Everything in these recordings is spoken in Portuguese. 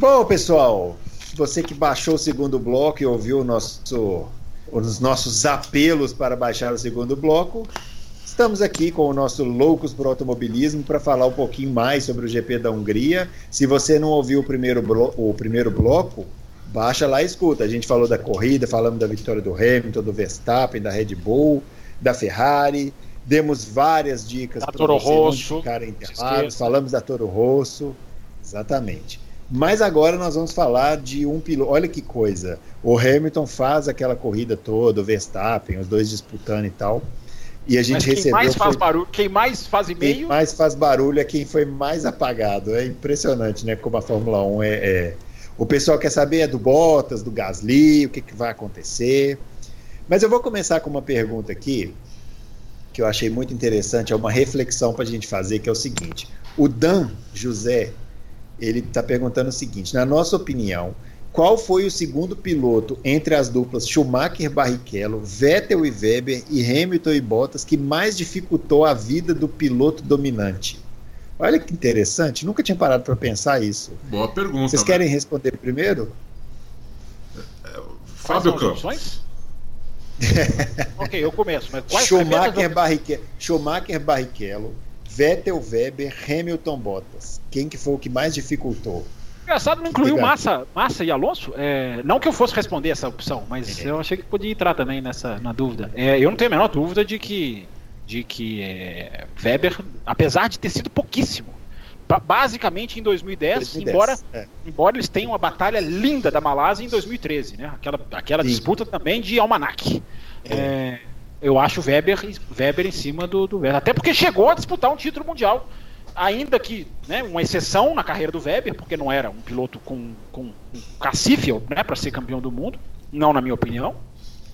Bom, pessoal, você que baixou o segundo bloco e ouviu nosso, os nossos apelos para baixar o segundo bloco, estamos aqui com o nosso Loucos por Automobilismo para falar um pouquinho mais sobre o GP da Hungria. Se você não ouviu o primeiro, o primeiro bloco, baixa lá e escuta. A gente falou da corrida, falamos da vitória do Hamilton, do Verstappen, da Red Bull, da Ferrari. Demos várias dicas para Toro Rosso, ficarem enterados. Falamos da Toro Rosso, exatamente. Mas agora nós vamos falar de um piloto. Olha que coisa. O Hamilton faz aquela corrida toda, o Verstappen, os dois disputando e tal. E a gente Mas quem recebeu. Mais faz foi... barulho, quem mais faz e-mail. Quem mais faz barulho é quem foi mais apagado. É impressionante, né? Como a Fórmula 1 é. é... O pessoal quer saber é do Bottas, do Gasly, o que, que vai acontecer. Mas eu vou começar com uma pergunta aqui que eu achei muito interessante, é uma reflexão para a gente fazer, que é o seguinte: o Dan José ele está perguntando o seguinte: na nossa opinião, qual foi o segundo piloto entre as duplas Schumacher Barrichello, Vettel e Weber e Hamilton e Bottas que mais dificultou a vida do piloto dominante? Olha que interessante, nunca tinha parado para pensar isso. Boa pergunta. Vocês querem né? responder primeiro? Fábio Campos. ok, eu começo. Mas quais Schumacher, Barrichello, Schumacher Barrichello, Vettel, Weber, Hamilton, Bottas. Quem que foi o que mais dificultou? Engraçado, não incluiu Massa, Massa e Alonso. É, não que eu fosse responder essa opção, mas é. eu achei que podia entrar também nessa na dúvida. É, eu não tenho a menor dúvida de que, de que é, Weber, apesar de ter sido pouquíssimo, basicamente em 2010, 2010 embora, é. embora eles tenham uma batalha linda da Malásia em 2013, né? Aquela, aquela disputa também de almanac. É. eu acho Weber, Weber em cima do, do Weber. Até porque chegou a disputar um título mundial. Ainda que, né, uma exceção na carreira do Weber, porque não era um piloto com, com um cacife né, para ser campeão do mundo, não na minha opinião.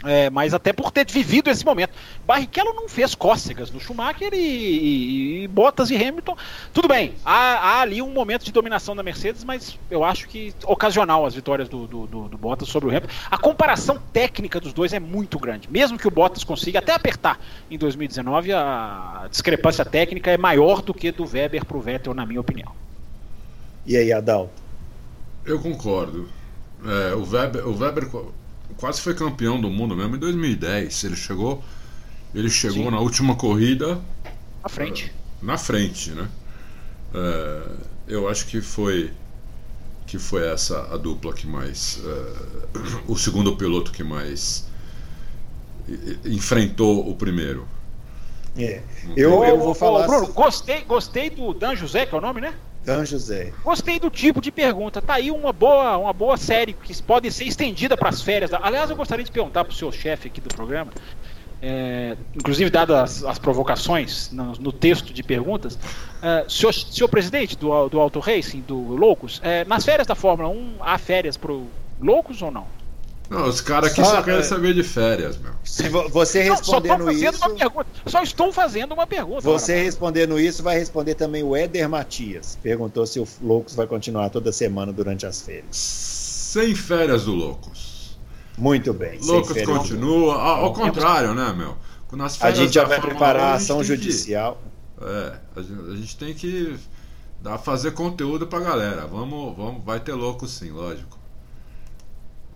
É, mas até por ter vivido esse momento. Barrichello não fez cócegas no Schumacher e, e, e Bottas e Hamilton. Tudo bem, há, há, ali um momento de dominação da Mercedes, mas eu acho que ocasional as vitórias do, do, do, do, Bottas sobre o Hamilton. A comparação técnica dos dois é muito grande. Mesmo que o Bottas consiga até apertar em 2019, a discrepância técnica é maior do que do Weber para o Vettel, na minha opinião. E aí, Adal? Eu concordo. É, o Weber, o Weber quase foi campeão do mundo mesmo em 2010. Ele chegou, ele chegou Sim. na última corrida à frente. Uh, na frente, né? Uh, eu acho que foi que foi essa a dupla que mais uh, o segundo piloto que mais enfrentou o primeiro. É. Eu, eu vou falar. Bruno, gostei, gostei do Dan José, que é o nome, né? Gostei do tipo de pergunta. Tá aí uma boa, uma boa série que pode ser estendida para as férias. Aliás, eu gostaria de perguntar para o seu chefe aqui do programa, é, inclusive dadas as, as provocações no, no, texto de perguntas, é, senhor, senhor presidente do, do Auto Racing, do Loucos, é, nas férias da Fórmula 1, há férias para Loucos ou não? Não, os caras aqui só, só querem é. saber de férias, meu. Se você respondendo não, só isso. Só estou fazendo uma pergunta. Você agora. respondendo isso, vai responder também o Éder Matias. Perguntou se o Loucos vai continuar toda semana durante as férias. Sem férias do Loucos. Muito bem. Loucos continua. Ao, ao contrário, né, meu? a gente já vai preparar a ação judicial. Que, é, a gente, a gente tem que dar, fazer conteúdo pra galera. Vamos, vamos, vai ter louco sim, lógico.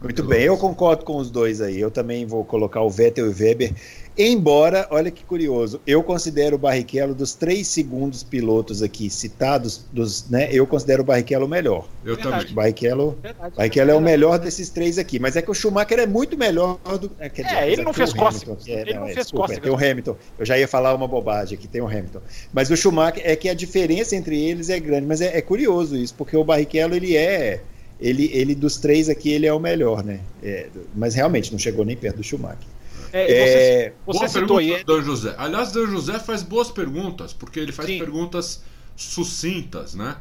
Muito bem, eu concordo com os dois aí. Eu também vou colocar o Vettel e o Weber. Embora, olha que curioso, eu considero o Barrichello dos três segundos pilotos aqui citados, dos, né, eu considero o Barrichello o melhor. Eu Verdade. também. Barrichello, Verdade. Barrichello é o melhor desses três aqui, mas é que o Schumacher é muito melhor do. É, quer dizer, é ele não fez cócega. É, ele não, não é, fez desculpa, Tem o Hamilton. Eu já ia falar uma bobagem aqui, tem o Hamilton. Mas o Schumacher é que a diferença entre eles é grande, mas é, é curioso isso, porque o Barrichello ele é ele, ele dos três aqui, ele é o melhor, né? É, mas realmente não chegou nem perto do Schumacher. É, é, você, você citou aí. Dan José. Aliás, Dan José faz boas perguntas, porque ele faz Sim. perguntas sucintas, né?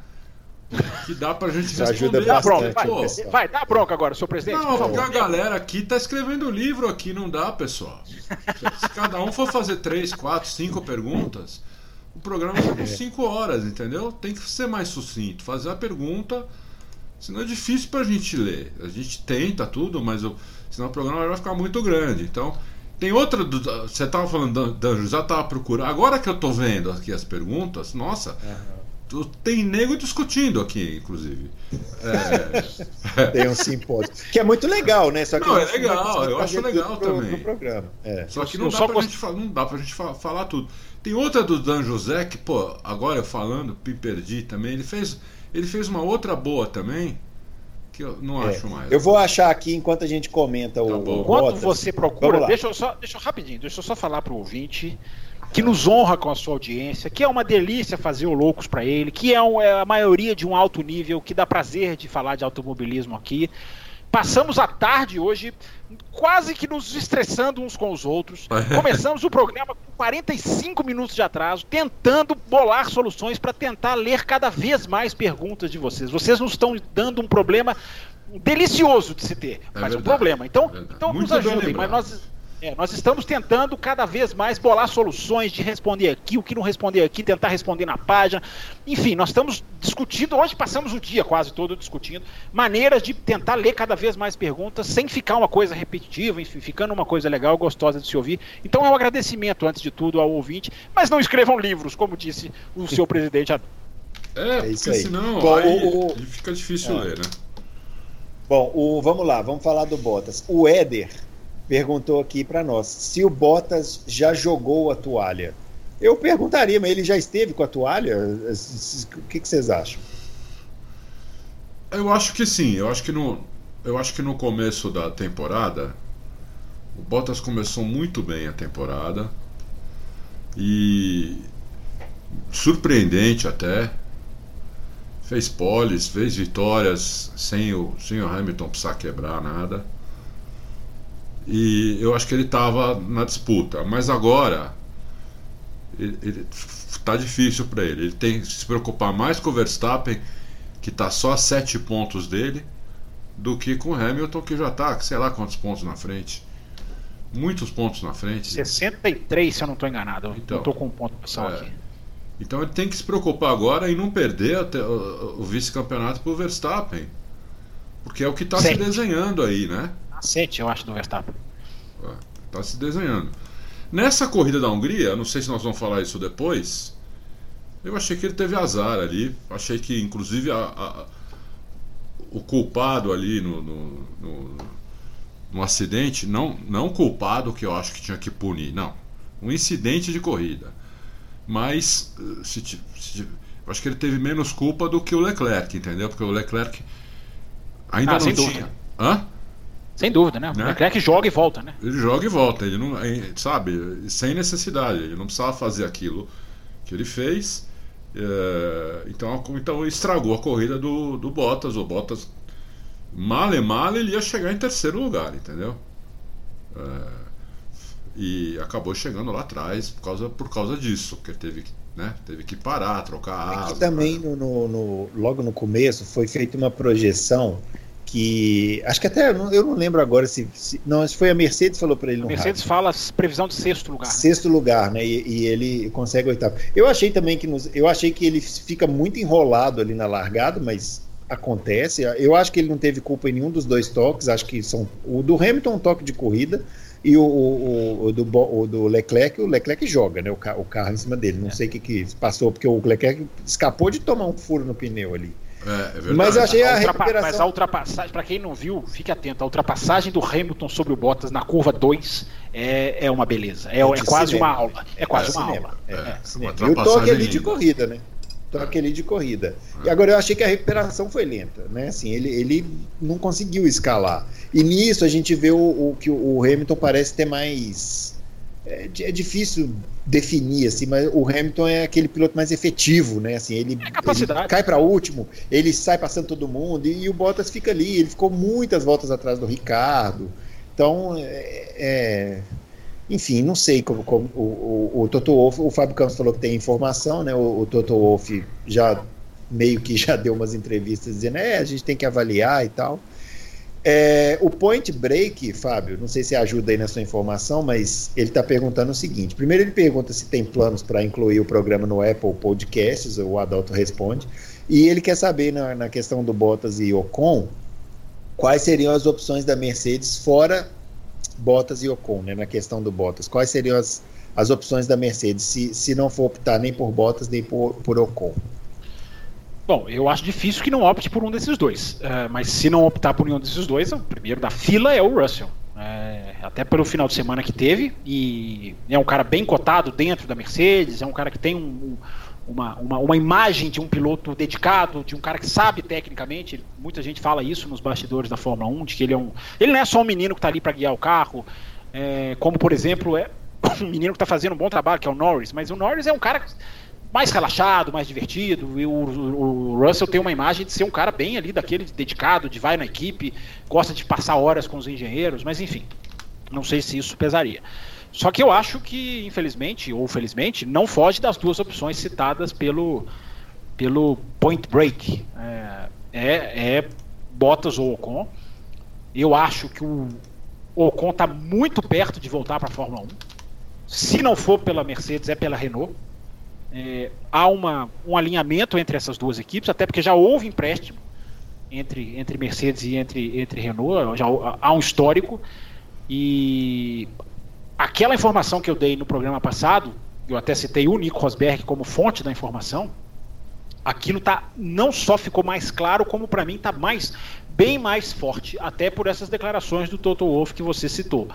Que dá pra gente responder. Ajuda bastante, vai, vai, vai, dá bronca agora, senhor presidente. Não, porque a galera aqui tá escrevendo livro aqui, não dá, pessoal. Se cada um for fazer três, quatro, cinco perguntas, o programa vai com cinco horas, entendeu? Tem que ser mais sucinto. Fazer a pergunta Senão é difícil para a gente ler. A gente tenta tudo, mas o, senão o programa vai ficar muito grande. Então, tem outra. Você estava falando da José, estava procurando. Agora que eu estou vendo aqui as perguntas, nossa, uhum. tem nego discutindo aqui, inclusive. É... tem um simpósio. Que é muito legal, né? Só que não, é legal, eu acho legal pro, também. Pro programa. É. Só que não, dá pra gente, não dá pra gente falar tudo. Tem outra do Dan José que, pô, agora eu falando, me perdi também. Ele fez, ele fez uma outra boa também, que eu não é. acho mais. Eu vou achar aqui enquanto a gente comenta tá o. Bom. Enquanto você procura, deixa eu só, deixa eu rapidinho, deixa eu só falar pro ouvinte que nos honra com a sua audiência, que é uma delícia fazer o Loucos para ele, que é, um, é, a maioria de um alto nível, que dá prazer de falar de automobilismo aqui. Passamos a tarde hoje quase que nos estressando uns com os outros. Começamos o programa com 45 minutos de atraso, tentando bolar soluções para tentar ler cada vez mais perguntas de vocês. Vocês nos estão dando um problema delicioso de se ter, é mas verdade, um problema. Então, é então nos ajudem, mas nós é, nós estamos tentando cada vez mais bolar soluções de responder aqui, o que não responder aqui, tentar responder na página. Enfim, nós estamos discutindo, hoje passamos o dia quase todo discutindo, maneiras de tentar ler cada vez mais perguntas sem ficar uma coisa repetitiva, enfim, ficando uma coisa legal, gostosa de se ouvir. Então é um agradecimento, antes de tudo, ao ouvinte, mas não escrevam livros, como disse o seu presidente. É, é porque aí. senão Bom, aí o, fica difícil é. ler, né? Bom, o, vamos lá, vamos falar do Bottas. O Éder perguntou aqui para nós se o Bottas já jogou a toalha. Eu perguntaria, mas ele já esteve com a toalha? O que, que vocês acham? Eu acho que sim. Eu acho que no, eu acho que no começo da temporada o Bottas começou muito bem a temporada e surpreendente até. Fez poles, fez vitórias sem o, sem o Hamilton precisar quebrar nada. E eu acho que ele estava na disputa. Mas agora está difícil para ele. Ele tem que se preocupar mais com o Verstappen, que está só a sete pontos dele, do que com o Hamilton, que já está, sei lá quantos pontos na frente. Muitos pontos na frente. 63, se eu não estou enganado. Então, eu estou com um ponto pessoal é, aqui. Então ele tem que se preocupar agora em não perder o, o vice-campeonato para o Verstappen. Porque é o que está se desenhando aí, né? Cacete, eu acho, do Verstappen. Está se desenhando. Nessa corrida da Hungria, não sei se nós vamos falar isso depois, eu achei que ele teve azar ali. Achei que, inclusive, a, a, o culpado ali no, no, no, no, acidente, não, não culpado que eu acho que tinha que punir, não. Um incidente de corrida. Mas, se, se, eu acho que ele teve menos culpa do que o Leclerc, entendeu? Porque o Leclerc ainda ah, não tinha. Dúvida. Hã? Sem dúvida, né? O né? Leclerc joga e volta, né? Ele joga e volta, ele não, sabe, sem necessidade, ele não precisava fazer aquilo que ele fez. É, então, então estragou a corrida do, do Bottas. O Bottas, mal e mal, ele ia chegar em terceiro lugar, entendeu? É, e acabou chegando lá atrás por causa, por causa disso, porque teve, né, teve que parar, trocar asa. Aqui também, no, no, no, logo no começo, foi feita uma projeção que acho que até eu não lembro agora se, se não se foi a Mercedes falou para ele no a Mercedes rádio. fala previsão de sexto lugar sexto lugar né e, e, ele consegue oitavo eu achei também que nos, eu achei que ele fica muito enrolado ali na largada mas acontece eu acho que ele não teve culpa em nenhum dos dois toques acho que são o do Hamilton um toque de corrida e o, o, o, do, o do Leclerc, o Leclerc joga, né? O, o carro em cima dele. Não é. sei o que, que passou, porque o Leclerc escapou de tomar um furo no pneu ali. É, é verdade. Mas eu achei a, a recuperação... Mas a ultrapassagem, para quem não viu, fique atento. A ultrapassagem do Hamilton sobre o Bottas na curva 2 é, é uma beleza. É, é, é quase uma aula. É quase uma cinema. aula. É, é, e o toque ali de corrida, né? Toque ali de corrida. E agora eu achei que a recuperação foi lenta, né? Assim, ele, ele não conseguiu escalar. E nisso a gente vê o, o que o Hamilton parece ter mais é, é, difícil definir assim, mas o Hamilton é aquele piloto mais efetivo, né? Assim, ele, ele cai para último, ele sai passando todo mundo e, e, o Bottas fica ali. Ele ficou muitas voltas atrás do Ricardo. Então, é, é enfim, não sei como, como o, o, o, Toto Wolff, o Fábio Campos falou que tem informação, né? O, o Toto Wolff já meio que já deu umas entrevistas dizendo, é, a gente tem que avaliar e tal. É, o Point Break, Fábio, não sei se ajuda aí na sua informação, mas ele está perguntando o seguinte: primeiro, ele pergunta se tem planos para incluir o programa no Apple Podcasts, o Adalto responde, e ele quer saber na, na questão do Bottas e Ocon quais seriam as opções da Mercedes fora Bottas e Ocon, né, na questão do Bottas. Quais seriam as, as opções da Mercedes se, se não for optar nem por Bottas nem por, por Ocon? Bom, eu acho difícil que não opte por um desses dois. Uh, mas se não optar por nenhum desses dois, o primeiro da fila é o Russell. É, até pelo final de semana que teve. E é um cara bem cotado dentro da Mercedes, é um cara que tem um, uma, uma, uma, imagem de um piloto dedicado, de um cara que sabe tecnicamente. Muita gente fala isso nos bastidores da Fórmula 1, de que ele é um. Ele não é só um menino que está ali para guiar o carro, é, como por exemplo é um menino que está fazendo um bom trabalho, que é o Norris, mas o Norris é um cara mais relaxado, mais divertido. E o, o, Russell tem uma imagem de ser um cara bem ali, daquele dedicado, de vai na equipe, gosta de passar horas com os engenheiros, mas enfim, não sei se isso pesaria. Só que eu acho que, infelizmente, ou felizmente, não foge das duas opções citadas pelo, pelo Point Break. É, é, é Bottas ou Ocon. Eu acho que o Ocon está muito perto de voltar para a Fórmula 1. Se não for pela Mercedes, é pela Renault. É, há uma, um alinhamento entre essas duas equipes, até porque já houve empréstimo entre, entre Mercedes e entre, entre Renault, já há um histórico. E aquela informação que eu dei no programa passado, eu até citei o Nico Rosberg como fonte da informação, aquilo tá não só ficou mais claro, como para mim está mais bem mais forte, até por essas declarações do Toto Wolff que você citou.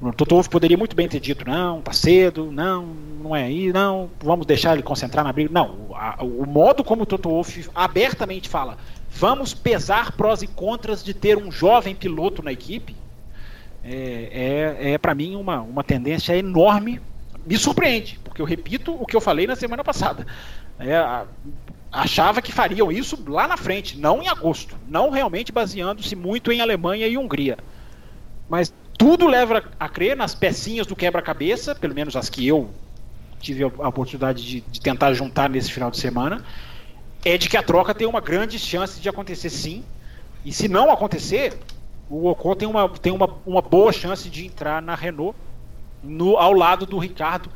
O Toto Wolff poderia muito bem ter dito, não, tá cedo, não, não é aí, não, vamos deixar ele concentrar na briga. Não, a, o modo como o Toto Wolff abertamente fala, vamos pesar prós e contras de ter um jovem piloto na equipe, é, é, é para mim uma, uma tendência enorme. Me surpreende, porque eu repito o que eu falei na semana passada. É, achava que fariam isso lá na frente, não em agosto, não realmente baseando-se muito em Alemanha e Hungria. Mas tudo leva a crer nas pecinhas do quebra-cabeça, pelo menos as que eu tive a oportunidade de, de, tentar juntar nesse final de semana, é de que a troca tem uma grande chance de acontecer sim. E se não acontecer, o Ocon tem uma, tem uma, uma boa chance de entrar na Renault no, ao lado do Ricardo,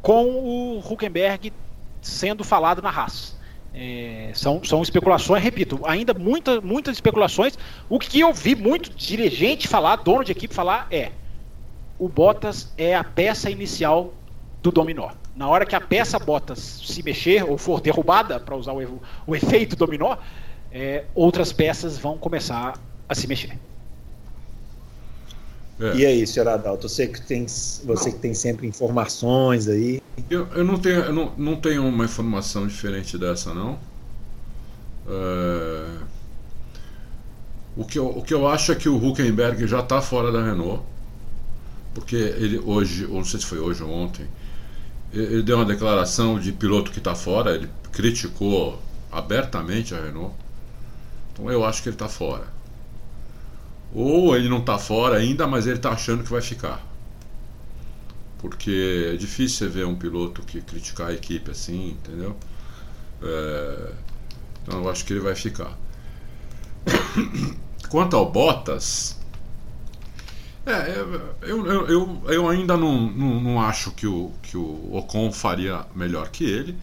com o Huckenberg sendo falado na Haas. É, são, são especulações, repito, ainda muita, muitas especulações. O que eu vi muito dirigente falar, dono de equipe falar, é o Bottas é a peça inicial do dominó. Na hora que a peça Bottas se mexer ou for derrubada, para usar o, o, efeito dominó, é, outras peças vão começar a se mexer. É. E aí, senhor Adalto, você que tem, você que tem sempre informações aí. Eu, eu, não, tenho, eu não, não tenho uma informação diferente dessa, não. É... O, que eu, o que eu acho é que o Huckenberg já está fora da Renault. Porque ele hoje, ou não sei se foi hoje ou ontem, ele deu uma declaração de piloto que está fora, ele criticou abertamente a Renault. Então eu acho que ele está fora. Ou ele não está fora ainda, mas ele está achando que vai ficar. Porque é difícil você ver um piloto que criticar a equipe assim, entendeu? É... Então eu acho que ele vai ficar. Quanto ao Bottas, é, eu, eu, eu, eu ainda não, não, não, acho que o, que o Ocon faria melhor que ele.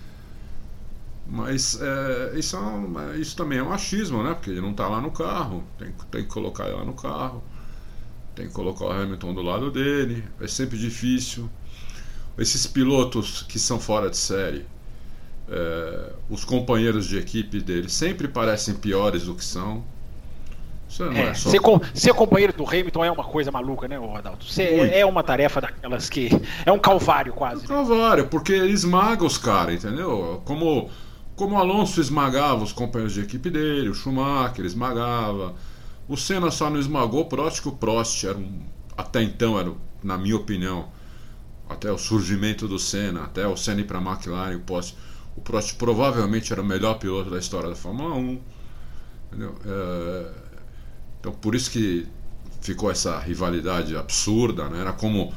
Mas é, isso, é isso também é um achismo, né? Porque ele não está lá no carro, tem, tem que colocar ele lá no carro, tem que colocar o Hamilton do lado dele, é sempre difícil. Esses pilotos que são fora de série, é, os companheiros de equipe dele sempre parecem piores do que são. É, é ser, com, ser, companheiro do Hamilton é uma coisa maluca, né, Adalto? Ser, é uma tarefa daquelas que. É um calvário quase. É um calvário, porque esmaga os caras, entendeu? Como como o Alonso esmagava os companheiros de equipe dele, o Schumacher esmagava. O Senna só não esmagou o Prost, que o Prost era um, até então, era, na minha opinião, até o surgimento do Senna, até o Senna ir para a McLaren, o Prost, o Prost provavelmente era o melhor piloto da história da Fórmula 1. É, então por isso que ficou essa rivalidade absurda, né? Era como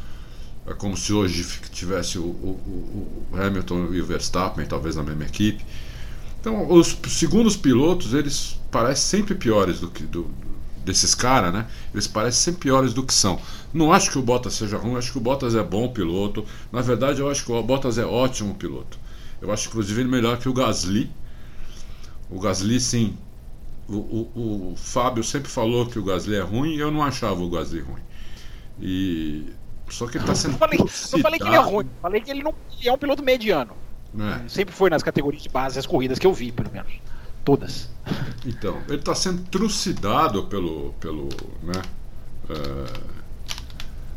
é como se hoje tivesse o, o, o Hamilton e o Verstappen, talvez na mesma equipe. Então, os segundos pilotos, eles parecem sempre piores do que do, desses caras, né? Eles parecem sempre piores do que são. Não acho que o Bottas seja ruim, acho que o Bottas é bom piloto. Na verdade, eu acho que o Bottas é ótimo piloto. Eu acho, inclusive, ele melhor que o Gasly. O Gasly, sim. O, o, o Fábio sempre falou que o Gasly é ruim e eu não achava o Gasly ruim. E só que ele tá sendo. Não falei, não falei que ele é ruim, falei que ele não ele é um piloto mediano. É. Sempre foi nas categorias de base, as corridas que eu vi, pelo menos. todas. Então, ele está sendo trucidado pelo. pelo né, uh,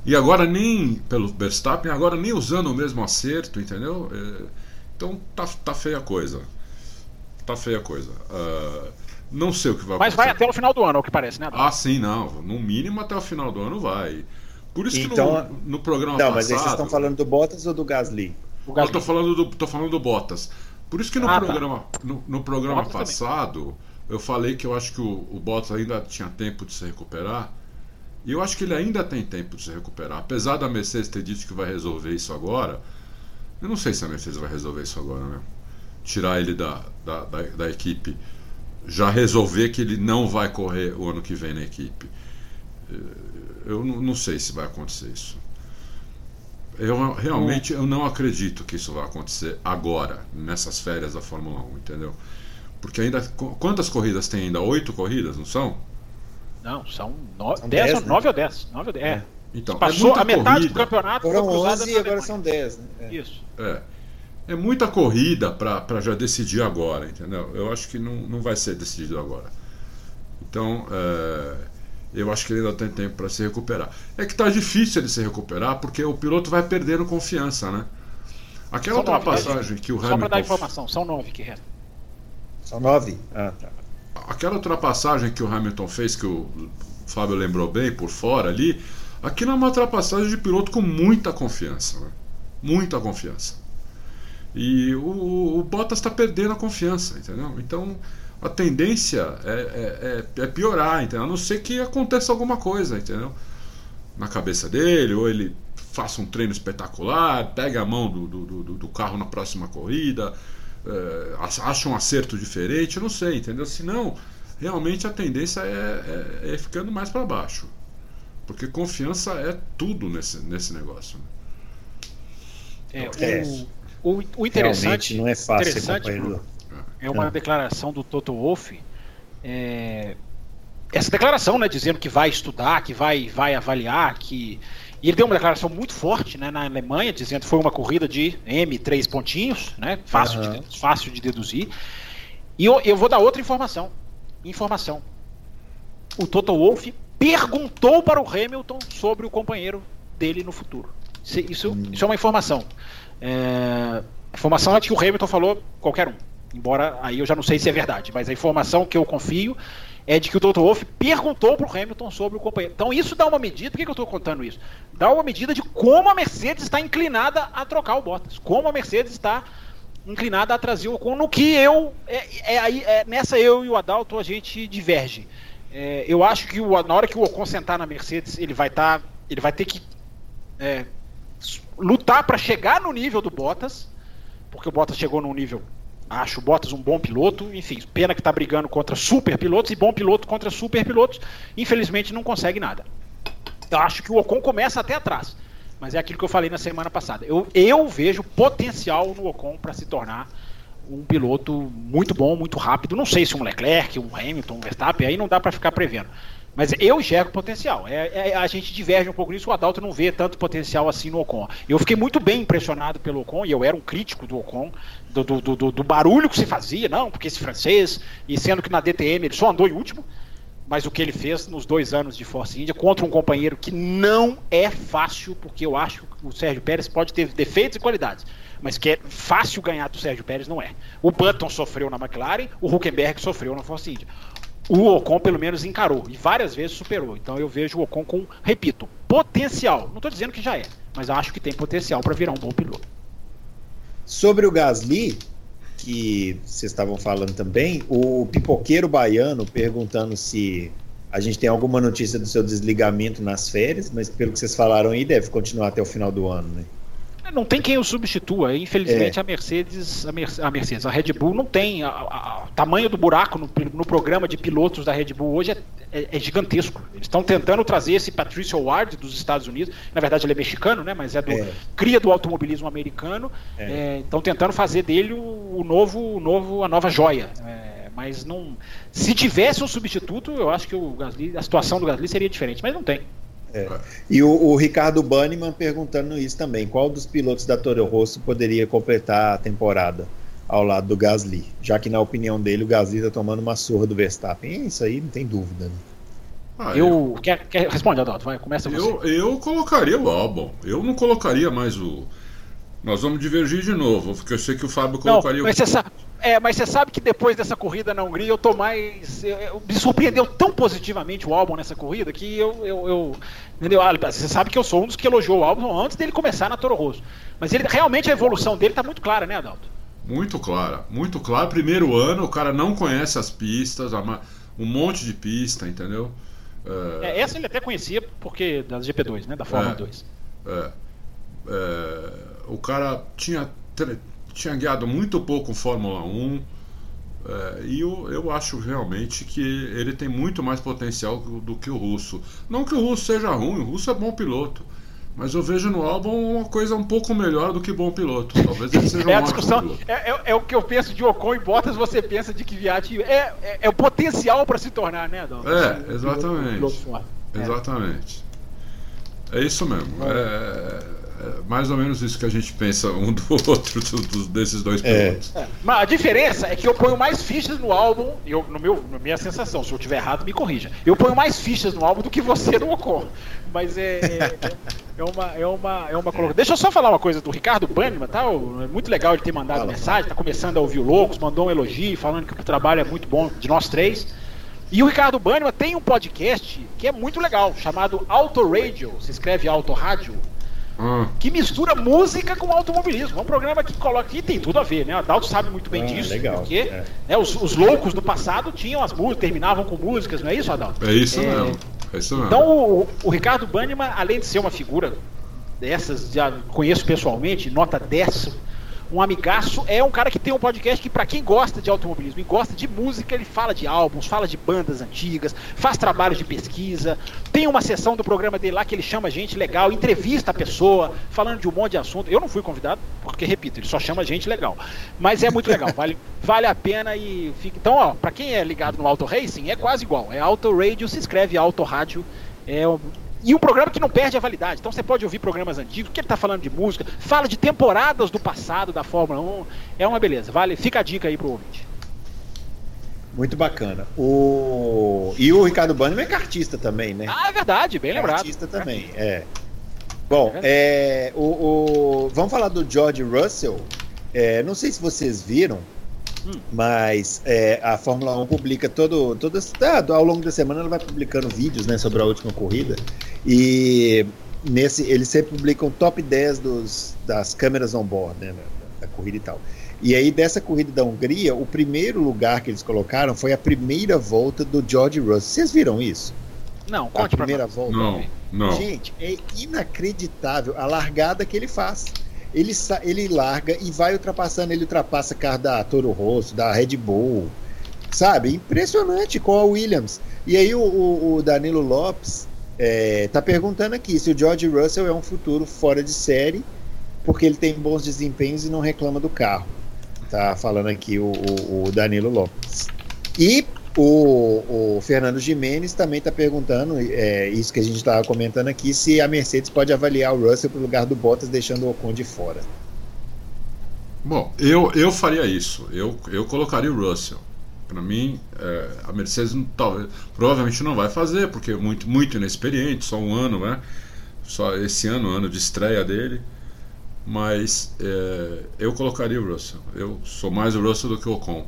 e agora nem pelo Verstappen, agora nem usando o mesmo acerto, entendeu? Uh, então tá, tá feia a coisa. Tá feia a coisa. Uh, não sei o que vai Mas vai até o final do ano, é o que parece, né? Ah, sim, não. No mínimo até o final do ano vai. Por isso então, que no, no programa não, passado. Não, mas vocês estão falando do Bottas ou do Gasly? Eu tô falando do, tô falando do Bottas. Por isso que no ah, tá. programa, tá. no, no, programa passado, também. eu falei que eu acho que o, o Bottas ainda tinha tempo de se recuperar. E eu acho que ele ainda tem tempo de se recuperar. Apesar da Mercedes ter dito que vai resolver isso agora, eu não sei se a Mercedes vai resolver isso agora, né? Tirar ele da, da, da, da equipe. Já resolver que ele não vai correr o ano que vem na equipe. Eu não sei se vai acontecer isso. Eu realmente eu não acredito que isso vai acontecer agora, nessas férias da Fórmula 1, entendeu? Porque ainda. Quantas corridas tem ainda? Oito corridas, não são? Não, são, no, são dez, dez, né? nove ou dez. Nove ou dez. É. Então, é Passou é a metade corrida. do campeonato. Foram onze e agora são dez. Né? É. Isso. É. É muita corrida para já decidir agora, entendeu? Eu acho que não, não vai ser decidido agora. Então, é, eu acho que ele ainda tem tempo para se recuperar. É que está difícil ele se recuperar porque o piloto vai perdendo confiança, né? Aquela são ultrapassagem nove, que o Hamilton. Só para dar informação, são nove que restam. São nove? Ah, tá. Aquela ultrapassagem que o Hamilton fez, que o Fábio lembrou bem, por fora ali, aquilo é uma ultrapassagem de piloto com muita confiança. Né? Muita confiança. E o, o Bottas está perdendo a confiança, entendeu? Então a tendência é, é, é, é, piorar, entendeu? A não ser que aconteça alguma coisa, entendeu? Na cabeça dele, ou ele faça um treino espetacular, pegue a mão do, do, do, do carro na próxima corrida, é, acha um acerto diferente, eu não sei, entendeu? Senão, realmente a tendência é, é, é ficando mais para baixo. Porque confiança é tudo nesse, nesse negócio. Né? É, o, o, o interessante. Realmente não é fácil, companheiro é uma é. declaração do Toto Wolff. É, essa declaração, né, dizendo que vai estudar, que vai, vai avaliar, que e ele deu uma declaração muito forte, né, na Alemanha, dizendo que foi uma corrida de M três pontinhos, né, fácil, uhum. de, fácil de deduzir. E eu, eu vou dar outra informação, informação. O Toto Wolff perguntou para o Hamilton sobre o companheiro dele no futuro. Isso, isso, hum. isso é uma informação. É, informação é que o Hamilton falou qualquer um. Embora aí eu já não sei se é verdade, mas a informação que eu confio é de que o Dr. Wolff perguntou para o Hamilton sobre o companheiro. Então isso dá uma medida, por que, que eu estou contando isso? Dá uma medida de como a Mercedes está inclinada a trocar o Bottas, como a Mercedes está inclinada a trazer o Ocon, no que eu, é, é, é, nessa eu e o Adalto a gente diverge. É, eu acho que o, na hora que o Ocon sentar na Mercedes, ele vai estar, tá, ele vai ter que é, lutar para chegar no nível do Bottas, porque o Bottas chegou num nível Acho o Bottas um bom piloto, enfim, pena que está brigando contra super pilotos e bom piloto contra super pilotos, infelizmente não consegue nada. Eu acho que o Ocon começa até atrás, mas é aquilo que eu falei na semana passada. Eu, eu vejo potencial no Ocon para se tornar um piloto muito bom, muito rápido. Não sei se um Leclerc, um Hamilton, um Verstappen, aí não dá para ficar prevendo. Mas eu enxergo potencial. É, é, a gente diverge um pouco nisso, o Adalto não vê tanto potencial assim no Ocon. Eu fiquei muito bem impressionado pelo Ocon, e eu era um crítico do Ocon, do, do, do, do barulho que se fazia, não, porque esse francês, e sendo que na DTM ele só andou em último, mas o que ele fez nos dois anos de Force India contra um companheiro que não é fácil, porque eu acho que o Sérgio Pérez pode ter defeitos e qualidades, mas que é fácil ganhar do Sérgio Pérez, não é. O Button sofreu na McLaren, o Huckenberg sofreu na Force India o Ocon pelo menos encarou e várias vezes superou. Então eu vejo o Ocon com, repito, potencial. Não estou dizendo que já é, mas acho que tem potencial para virar um bom piloto. Sobre o Gasly, que vocês estavam falando também, o pipoqueiro baiano perguntando se a gente tem alguma notícia do seu desligamento nas férias, mas pelo que vocês falaram aí, deve continuar até o final do ano, né? Não tem quem o substitua. Infelizmente, é. a Mercedes, a, Mer a, Mercedes, a Red Bull não tem. O tamanho do buraco no, no, programa de pilotos da Red Bull hoje é, é, é gigantesco. Eles estão tentando trazer esse Patricio Ward dos Estados Unidos. Na verdade, ele é mexicano, né? Mas é do é. cria do automobilismo americano. Estão é. tentando fazer dele o, o, novo, o novo, a nova joia. É, mas não. Se tivesse um substituto, eu acho que o Gasly, a situação do Gasly seria diferente. Mas não tem. É. E o, o, Ricardo Banniman perguntando isso também: qual dos pilotos da Toro Rosso poderia completar a temporada? ao lado do Gasly. Já que, na opinião dele, o Gasly está tomando uma surra do Verstappen. É isso aí, não tem dúvida. Né? Ah, eu, eu... Quer, quer... Responde, Adalto, vai, começa você. Eu, eu colocaria o álbum. Eu não colocaria mais o. Nós vamos divergir de novo, porque eu sei que o Fábio colocaria não, mas o. Você sabe, é, mas você sabe que depois dessa corrida na Hungria eu tô mais. Eu, eu, me surpreendeu tão positivamente o álbum nessa corrida que eu. eu, eu entendeu? Ah, você sabe que eu sou um dos que elogiou o álbum antes dele começar na Toro Rosso. Mas ele realmente a evolução dele tá muito clara, né, Adalto? Muito clara, muito clara. Primeiro ano, o cara não conhece as pistas, um monte de pista, entendeu? É... É, essa ele até conhecia porque das GP2, né? Da Fórmula é, 2. É, é, o cara tinha, tinha guiado muito pouco Fórmula 1. É, e eu, eu acho realmente que ele tem muito mais potencial do, do que o russo. Não que o russo seja ruim, o russo é bom piloto. Mas eu vejo no álbum uma coisa um pouco melhor do que bom piloto. Talvez ele seja é um a discussão. É, é, é, o que eu penso de Ocon e Bottas, você pensa de que Viati é, é, é o potencial para se tornar, né, Adão? É, exatamente. Exatamente. É isso mesmo. É, é, mais ou menos isso que a gente pensa um do outro, do, do, desses dois é. pilotos. É. Mas a diferença é que eu ponho mais fichas no álbum, eu, no meu, na minha sensação, se eu estiver errado, me corrija. Eu ponho mais fichas no álbum do que você no Ocon. Mas é, é, é uma, é uma, é uma colocação. Deixa eu só falar uma coisa do Ricardo Banniman, tá? É muito legal ele ter mandado Fala. mensagem, tá começando a ouvir o Loucos, mandou um elogio, falando que o trabalho é muito bom de nós três. E o Ricardo Banniman tem um podcast que é muito legal, chamado Auto Radio, se escreve Auto Rádio, hum. que mistura música com automobilismo. É um programa que coloca aqui tem tudo a ver, né? O Adalto sabe muito bem ah, disso, legal. porque é. né, os, os, loucos do passado tinham as músicas, terminavam com músicas, não é isso, Adalto? É isso é, mesmo. É isso mesmo. Então o, o Ricardo Banniman, além de ser uma figura dessas, já conheço pessoalmente, nota 10 um amigaço, é um cara que tem um podcast que, para quem gosta de automobilismo e gosta de música, ele fala de álbuns, fala de bandas antigas, faz trabalhos de pesquisa. Tem uma sessão do programa dele lá que ele chama gente legal, entrevista a pessoa, falando de um monte de assunto. Eu não fui convidado, porque, repito, ele só chama gente legal. Mas é muito legal, vale, vale a pena e fica. Então, ó, pra quem é ligado no Auto Racing, é quase igual. É Auto Radio, se escreve Auto Rádio. É e um programa que não perde a validade. Então você pode ouvir programas antigos, que ele está falando de música, fala de temporadas do passado da Fórmula 1. É uma beleza. Vale, fica a dica aí pro ouvinte. Muito bacana. O... E o Ricardo Bannerman é cartista também, né? Ah, é verdade, bem lembrado. Cartista também, é. Bom, é, o, o, vamos falar do George Russell. É, não sei se vocês viram, Hum. Mas é, a Fórmula 1 publica todo, todo ah, ao longo da semana ela vai publicando vídeos né, sobre a última corrida. E nesse eles sempre publicam top 10 dos, das câmeras on-board né, da, da, corrida e tal. E aí, dessa corrida da Hungria, o primeiro lugar que eles colocaram foi a primeira volta do George Russell. Vocês viram isso? Não, conte a primeira volta. Não, não. Gente, é inacreditável a largada que ele faz ele, ele larga e vai ultrapassando, ele ultrapassa carro da Toro Rosso, da Red Bull, sabe? Impressionante com a Williams. E aí o, o, o Danilo Lopes é, tá perguntando aqui se o George Russell é um futuro fora de série, porque ele tem bons desempenhos e não reclama do carro. Tá falando aqui o, o, o Danilo Lopes. E o, o Fernando Jimenez também está perguntando, é, isso que a gente estava comentando aqui, se a Mercedes pode avaliar o Russell para o lugar do Bottas, deixando o Ocon de fora. Bom, eu, eu faria isso. Eu, eu colocaria o Russell. Para mim, é, a Mercedes talvez, provavelmente não vai fazer, porque é muito, muito inexperiente, só um ano, né? Só esse ano, ano de estreia dele. Mas é, eu colocaria o Russell. Eu sou mais o Russell do que o Ocon.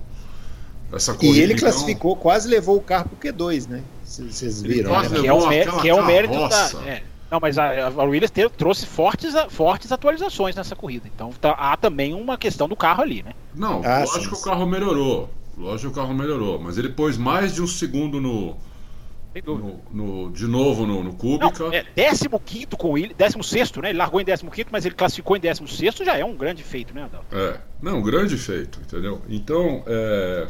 Essa corrida, e ele então, classificou, quase levou o carro pro Q2, né? Vocês viram, né? Que é o, que é o mérito da. É. Não, mas a, a Williams teve, trouxe fortes, fortes atualizações nessa corrida. Então tá, há também uma questão do carro ali, né? Não, ah, lógico sim, que o carro melhorou. Lógico que o carro melhorou. Mas ele pôs mais de um segundo no. No, no, de novo no, no Kubica. Não, é 15 com ele, 16, né? Ele largou em 15, mas ele classificou em 16, já é um grande feito, né, Adalto? É, não, um grande feito, entendeu? Então, é,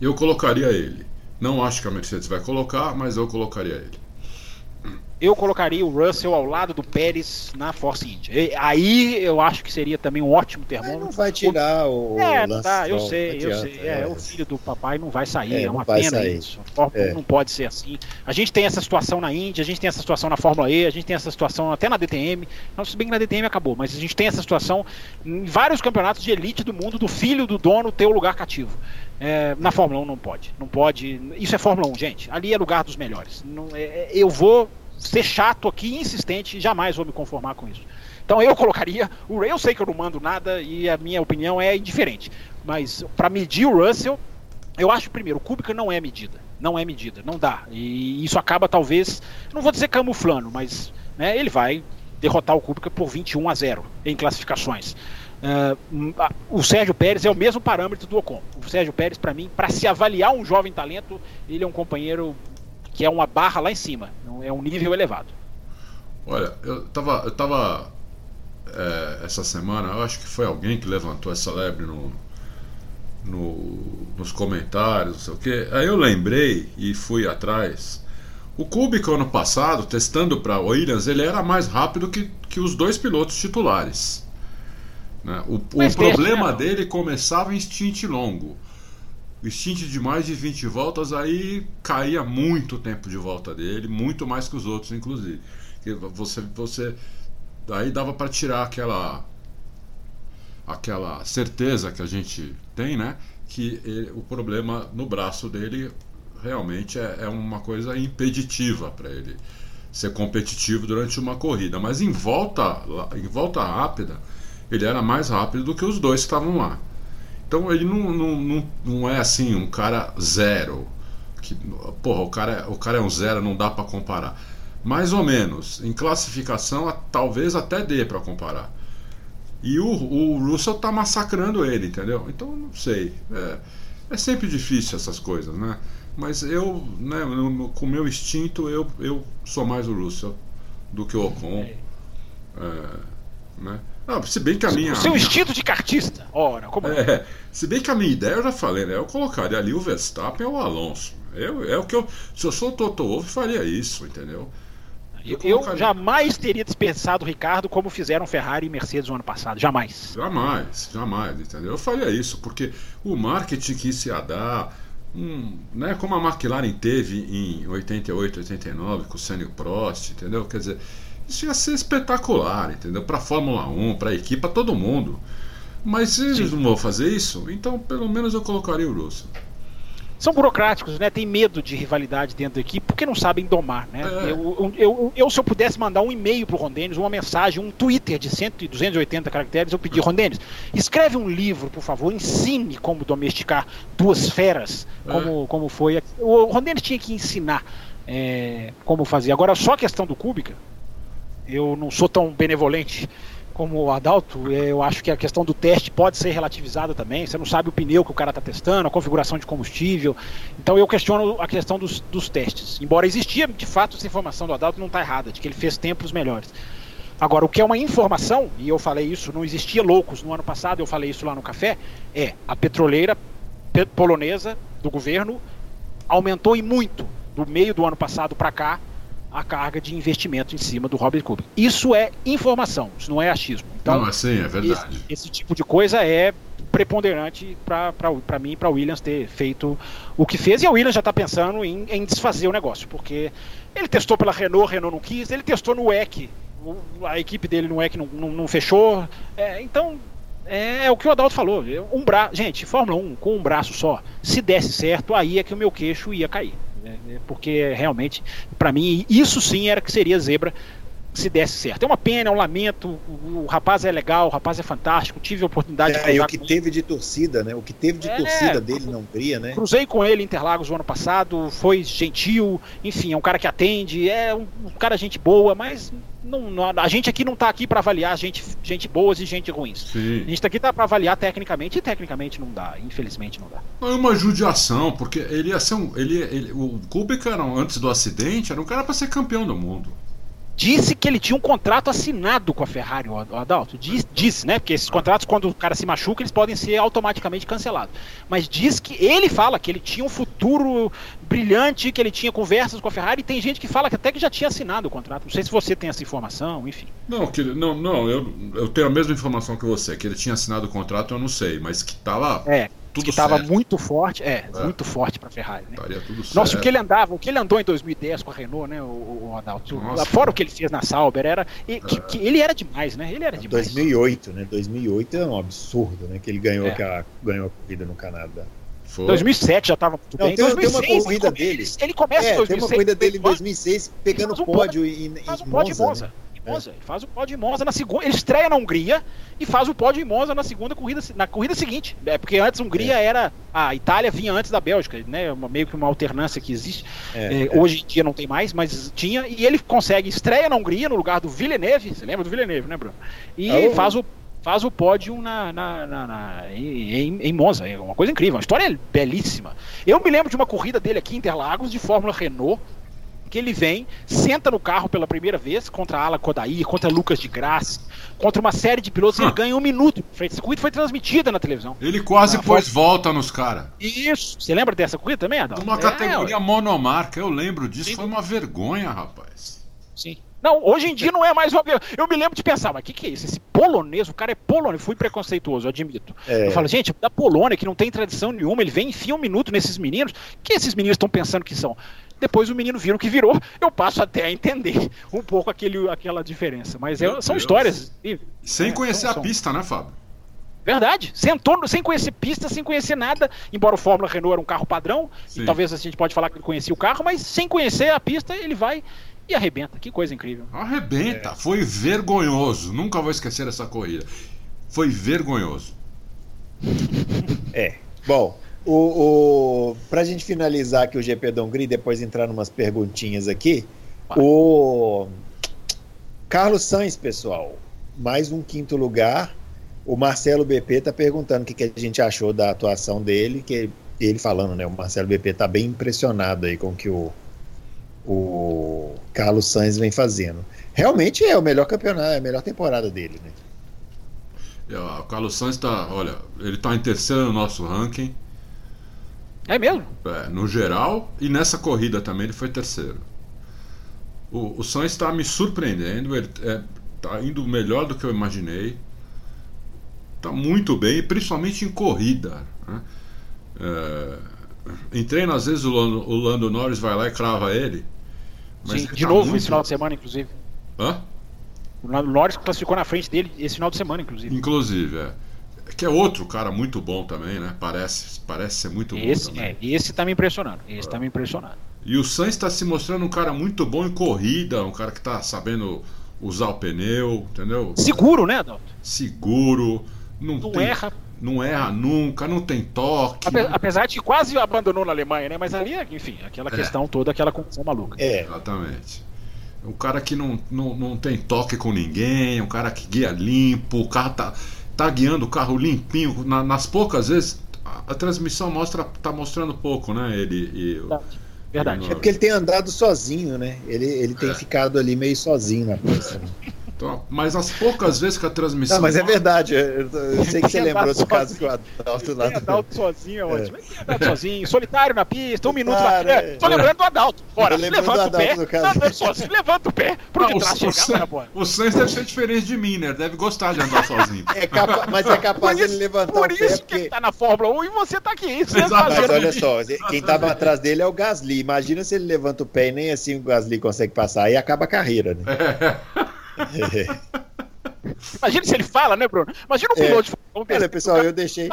eu colocaria ele. Não acho que a Mercedes vai colocar, mas eu colocaria ele. Eu colocaria o Russell ao lado do Pérez na Force India. Aí eu acho que seria também um ótimo termômetro. não vai tirar o. É, não tá, eu sei, eu sei. É, é, o filho do papai não vai sair, é, é uma pena sair. isso. A Fórmula é. não pode ser assim. A gente tem essa situação na Índia, a gente tem essa situação na Fórmula E, a gente tem essa situação até na DTM. Não, se bem que na DTM acabou, mas a gente tem essa situação em vários campeonatos de elite do mundo do filho do dono ter o lugar cativo. É, na Fórmula 1 não pode. Não pode. Isso é Fórmula 1, gente. Ali é lugar dos melhores. Não, é, é eu vou ser chato aqui, insistente, jamais vou me conformar com isso. Então eu colocaria o Eu sei que eu não mando nada e a minha opinião é indiferente. Mas para medir o Russell, eu acho primeiro, o Kubica não é medida. Não é medida, não dá. E isso acaba talvez, não vou dizer camuflando, mas né, ele vai derrotar o Kubica por 21 a 0 em classificações. Uh, o Sérgio Pérez é o mesmo parâmetro do Ocon. O Sérgio Pérez, para mim, para se avaliar um jovem talento, ele é um companheiro que é uma barra lá em cima, é um nível elevado. Olha, eu tava, eu tava é, essa semana, eu acho que foi alguém que levantou essa lebre no, no, nos comentários, não sei o quê. Aí eu lembrei e fui atrás. O Kubica ano passado, testando para Williams, ele era mais rápido que, que os dois pilotos titulares. Né? O, o problema dele começava em stint longo. O stint de mais de 20 voltas aí caía muito tempo de volta dele, muito mais que os outros, inclusive. Você, você daí dava para tirar aquela aquela certeza que a gente tem, né? Que ele, o problema no braço dele realmente é, é uma coisa impeditiva para ele ser competitivo durante uma corrida. Mas em volta, em volta rápida, ele era mais rápido do que os dois que estavam lá. Então ele não, não, não, não é assim um cara zero. Que, porra, o cara, o cara é um zero, não dá para comparar. Mais ou menos. Em classificação, talvez até dê para comparar. E o, o Russell tá massacrando ele, entendeu? Então não sei. É, é sempre difícil essas coisas, né? Mas eu, né, no, com o meu instinto, eu, eu sou mais o Russell do que o Ocon. É, né? Não, se bem que a minha. O seu instinto de cartista. Ora, como é? Se bem que a minha ideia eu já falei, né? Eu colocaria ali o Verstappen ou o Alonso. Eu, é o que eu. Se eu sou o Toto Wolff, faria isso, entendeu? Eu, eu, jamais teria dispensado o Ricardo como fizeram Ferrari e Mercedes no ano passado. Jamais. Jamais, jamais, entendeu? Eu faria isso, porque o marketing que se ia dar. Hum, né, como a McLaren teve em 88, 89 com o Senna Prost, entendeu? Quer dizer, isso ia ser espetacular, entendeu? Para Fórmula 1, para a equipe, para todo mundo. Mas eles Sim. não vão fazer isso, então pelo menos eu colocaria o Russell. São burocráticos, né? Tem medo de rivalidade dentro da equipe porque não sabem domar, né? É. Eu, eu, eu, se eu pudesse mandar um e-mail pro Rondenes, uma mensagem, um Twitter de 100, 280 caracteres, eu pedi, Rondenes, escreve um livro, por favor, ensine como domesticar duas feras, como, é. como foi. O Rondenes tinha que ensinar é, como fazer. Agora, só a questão do Cúbica, eu não sou tão benevolente como o Adalto, é, eu acho que a questão do teste pode ser relativizada também. Você não sabe o pneu que o cara está testando, a configuração de combustível. Então eu questiono a questão dos, dos testes. Embora existia, de fato, essa informação do Adalto não está errada, de que ele fez tempos melhores. Agora, o que é uma informação, e eu falei isso, não existia loucos no ano passado, eu falei isso lá no café, é a petroleira polonesa do governo aumentou e muito do meio do ano passado para cá a carga de investimento em cima do Robert Kubica. Isso é informação, isso não é achismo. Então, não, assim, é verdade. Esse, esse tipo de coisa é preponderante para mim e para Williams ter feito o que fez. E a Williams já está pensando em, em, desfazer o negócio, porque ele testou pela Renault, Renault não quis, ele testou no WEC, a equipe dele no WEC não, não, não fechou. É, então, é, é, o que o Adalto falou. Um bra... Gente, Fórmula 1 com um braço só, se desse certo, aí é que o meu queixo ia cair. Né? Porque realmente, para mim, isso sim era que seria zebra se desse certo. É uma pena, é um lamento. O, o rapaz é legal, o rapaz é fantástico. Tive a oportunidade é, de e o que teve de torcida, né? O que teve de é, torcida dele na Hungria, né? Cruzei com ele em Interlagos o ano passado, foi gentil, enfim, é um cara que atende, é um, um cara gente boa, mas não, não, a gente aqui não está aqui para avaliar gente, gente boas e gente ruins. Sim. A gente está aqui tá para avaliar tecnicamente e tecnicamente não dá, infelizmente não dá. É uma judiação, porque ele ia ser um. Ele, ele, o Kubica, antes do acidente, era um cara para ser campeão do mundo. Disse que ele tinha um contrato assinado com a Ferrari, o Adalto. Diz, disse, né? Porque esses contratos, quando o cara se machuca, eles podem ser automaticamente cancelados. Mas diz que ele fala que ele tinha um futuro brilhante, que ele tinha conversas com a Ferrari, e tem gente que fala que até que já tinha assinado o contrato. Não sei se você tem essa informação, enfim. Não, que, não, não eu, eu tenho a mesma informação que você, que ele tinha assinado o contrato, eu não sei, mas que tá lá. É, tudo que estava muito forte, é, é. muito forte para a Ferrari. Né? Nossa, o que ele andava, o que ele andou em 2010 com a Renault, né, o, o Adalto, Nossa, fora o que ele fez na Sauber, era e, que, que, ele era demais, né? Ele era demais. 2008, né? 2008 é um absurdo, né? Que ele ganhou, é. que a, ganhou a corrida no Canadá. Foi. 2007 já estava muito Não, bem. Tem, 2006, tem uma corrida dele. Ele começa é, em 2006. Tem uma corrida dele em 2006 pegando pódio em, em faz um pódio Monza. Monza. Né? Monza. Ele faz o pódio em Monza na segunda. Ele estreia na Hungria e faz o pódio em Monza na segunda corrida, na corrida seguinte. É porque antes a Hungria é. era. A Itália vinha antes da Bélgica, né? Uma, meio que uma alternância que existe. É, é, hoje em dia não tem mais, mas tinha. E ele consegue estreia na Hungria no lugar do Villeneuve. Você lembra do Villeneuve, né, Bruno? E oh. faz o faz o pódio na, na, na, na em, em, Monza. É uma coisa incrível, uma história belíssima. Eu me lembro de uma corrida dele aqui em Interlagos, de Fórmula Renault, que ele vem, senta no carro pela primeira vez contra Alan Kodair, contra Lucas de Graça, contra uma série de pilotos, e ele ganha um minuto. Essa corrida foi transmitida na televisão. Ele quase pôs volta nos caras. Isso. Você lembra dessa corrida também, Adão? Uma é, categoria monomarca, eu lembro disso. Sim. Foi uma vergonha, rapaz. Sim. Não, hoje em dia não é mais uma. Eu me lembro de pensar, mas o que, que é isso? Esse polonês, o cara é polonês. Fui preconceituoso, eu admito. É. Eu falo, gente, da Polônia, que não tem tradição nenhuma, ele vem enfia um minuto nesses meninos. O que esses meninos estão pensando que são? Depois o menino vira o que virou, eu passo até a entender um pouco aquele, aquela diferença. Mas é, são Deus. histórias. Sem é, conhecer são, a pista, né, Fábio? Verdade. Sentou sem conhecer pista, sem conhecer nada. Embora o Fórmula Renault era um carro padrão, Sim. e talvez a gente pode falar que ele conhecia o carro, mas sem conhecer a pista, ele vai e arrebenta. Que coisa incrível. Arrebenta. É. Foi vergonhoso. Nunca vou esquecer essa corrida. Foi vergonhoso. É. Bom, o, o, pra gente finalizar aqui o GP da Hungria e depois entrar numas perguntinhas aqui, o Carlos Sainz, pessoal, mais um quinto lugar. O Marcelo BP tá perguntando o que, que a gente achou da atuação dele, que ele falando, né? O Marcelo BP tá bem impressionado aí com o que o, o Carlos Sainz vem fazendo. Realmente é o melhor campeonato, é a melhor temporada dele, né? É, o Carlos Sainz está, olha, ele está em terceiro no nosso ranking. É mesmo? É, no geral e nessa corrida também ele foi terceiro. O, o Sainz está me surpreendendo, ele está é, indo melhor do que eu imaginei. Está muito bem, principalmente em corrida. Né? É, em treino, às vezes o Lando, o Lando Norris vai lá e crava ele. Sim, de tá novo muito... esse final de semana, inclusive. Hã? O Norris classificou na frente dele esse final de semana, inclusive. Inclusive, é. Que é outro cara muito bom também, né? Parece, parece ser muito esse, bom também. É, esse tá me impressionando. Esse é. tá me impressionando. E o Sainz está se mostrando um cara muito bom em corrida, um cara que tá sabendo usar o pneu, entendeu? Seguro, né, Adalto? Seguro. Não, não tem, erra. Não erra nunca, não tem toque. Apesar de que quase abandonou na Alemanha, né? Mas ali, enfim, aquela é. questão toda, aquela condição maluca. É. Exatamente. Um cara que não, não, não tem toque com ninguém, um cara que guia limpo, o carro tá tá guiando o carro limpinho. Na, nas poucas vezes, a, a, transmissão mostra, tá mostrando pouco, né? Ele e Verdade. Verdade. É porque ele tem andado sozinho, né? Ele, ele tem é. ficado ali meio sozinho na pista. Então, mas as poucas vezes que a transmissão. Não, mas é verdade. Eu, eu sei que você lembrou do caso que o Adalto lá. Adalto sozinho é ótimo. É. Adalto sozinho, solitário na pista, um minuto lá. É, tô lembrando do Adalto. Bora, levanta o pé. Tá andando sozinho, levanta o pé. Pro de trás chegar, bora. O Sainz deve ser diferente de mim, né? Deve gostar de andar sozinho. É capa, mas é capaz de ele levantar o pé. Por isso que ele tá na Fórmula 1 e você tá aqui. Você mas olha só, quem tava atrás dele é o Gasly. Imagina se ele levanta o pé e nem assim o Gasly consegue passar. Aí acaba a carreira, né? É. Imagina se ele fala, né, Bruno? Imagina um é. piloto de Olha, pessoal, eu deixei.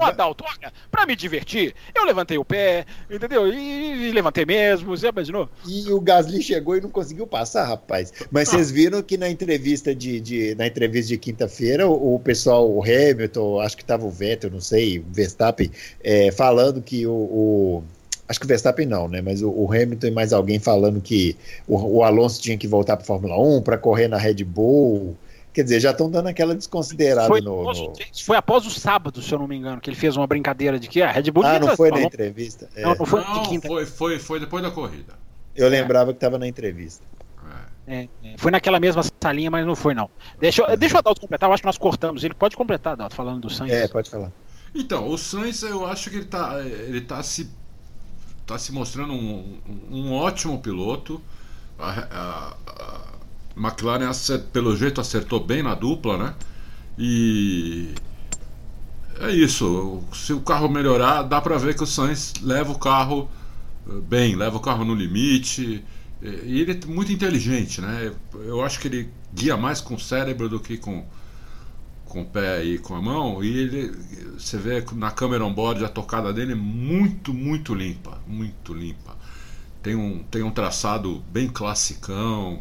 O Adalto, olha, pra me divertir, eu levantei o pé, entendeu? E, e, levantei mesmo, você imaginou? E o Gasly chegou e não conseguiu passar, rapaz. Mas ah. vocês viram que na entrevista de, de na entrevista de quinta-feira, o, o, pessoal, o Hamilton, acho que tava o Vettel, não sei, o Verstappen, é, falando que o, o acho que o Verstappen não, né? Mas o, o Hamilton e mais alguém falando que o, o Alonso tinha que voltar para Fórmula 1 para correr na Red Bull. Quer dizer, já estão dando aquela desconsiderada foi, no, no, Foi após o sábado, se eu não me engano, que ele fez uma brincadeira de que a Red Bull. Ah, não foi na entrevista? É. Não, não foi não, de quinta. Foi, foi, foi depois da corrida. Eu é. lembrava que estava na entrevista. É, é, foi naquela mesma salinha, mas não foi, não. Deixa, deixa o Adalto completar, eu acho que nós cortamos. Ele pode completar, Adalto, falando do Sainz. É, pode falar. Então, o Sainz, eu acho que ele tá, ele tá se, tá se mostrando um, um ótimo piloto. A, a, a McLaren, pelo jeito, acertou bem na dupla, né? E é isso. Se o carro melhorar, dá para ver que o Sainz leva o carro eh, bem, leva o carro no limite. E ele é muito inteligente, né? Eu acho que ele guia mais com o cérebro do que com, com o pé e com a mão. E ele, você vê na câmera on-board a tocada dele é muito, muito limpa. Muito limpa. Tem um, tem um traçado bem classicão,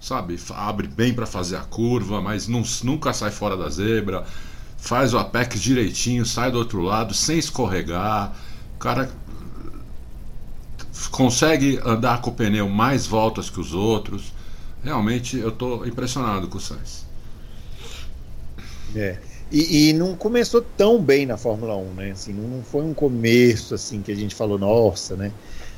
sabe? Abre bem para fazer a curva, mas não, nunca sai fora da zebra. Faz o apex direitinho, sai do outro lado sem escorregar. O cara consegue andar com o pneu mais voltas que os outros. Realmente eu estou impressionado com o Sainz. É. E, e, não começou tão bem na Fórmula 1, né? Assim, não foi um começo assim que a gente falou, nossa, né?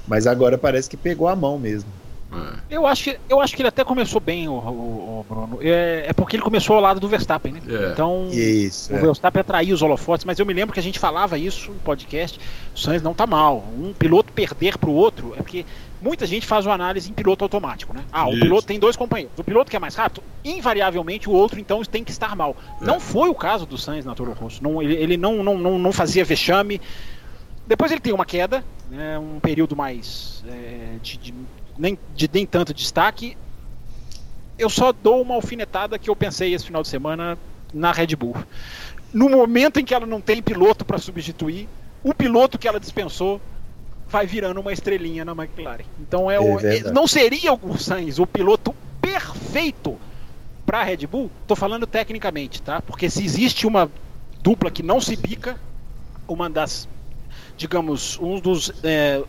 Mas agora parece que pegou a mão mesmo. É. Eu, acho que, eu acho que ele até começou bem, o, o, o Bruno. É, é, porque ele começou ao lado do Verstappen, né? É. Então, isso, o é. Verstappen atraiu os holofotes, mas eu me lembro que a gente falava isso no podcast. O Sainz não tá mal. Um piloto perder pro outro é porque muita gente faz uma análise em piloto automático, né? Ah, o isso. piloto tem dois companheiros. O piloto que é mais rápido, invariavelmente o outro então tem que estar mal. É. Não foi o caso do Sainz na Toro Rosso. Não, ele, ele não, não, não, não fazia vexame. Depois ele tem uma queda, né, um período mais é, de, de nem, de nem tanto destaque. Eu só dou uma alfinetada que eu pensei esse final de semana na Red Bull. No momento em que ela não tem piloto para substituir, o piloto que ela dispensou vai virando uma estrelinha na McLaren. Então é, é o, não seria o Sainz o piloto perfeito para a Red Bull? Tô falando tecnicamente, tá? Porque se existe uma dupla que não se pica, uma das digamos, um dos, é,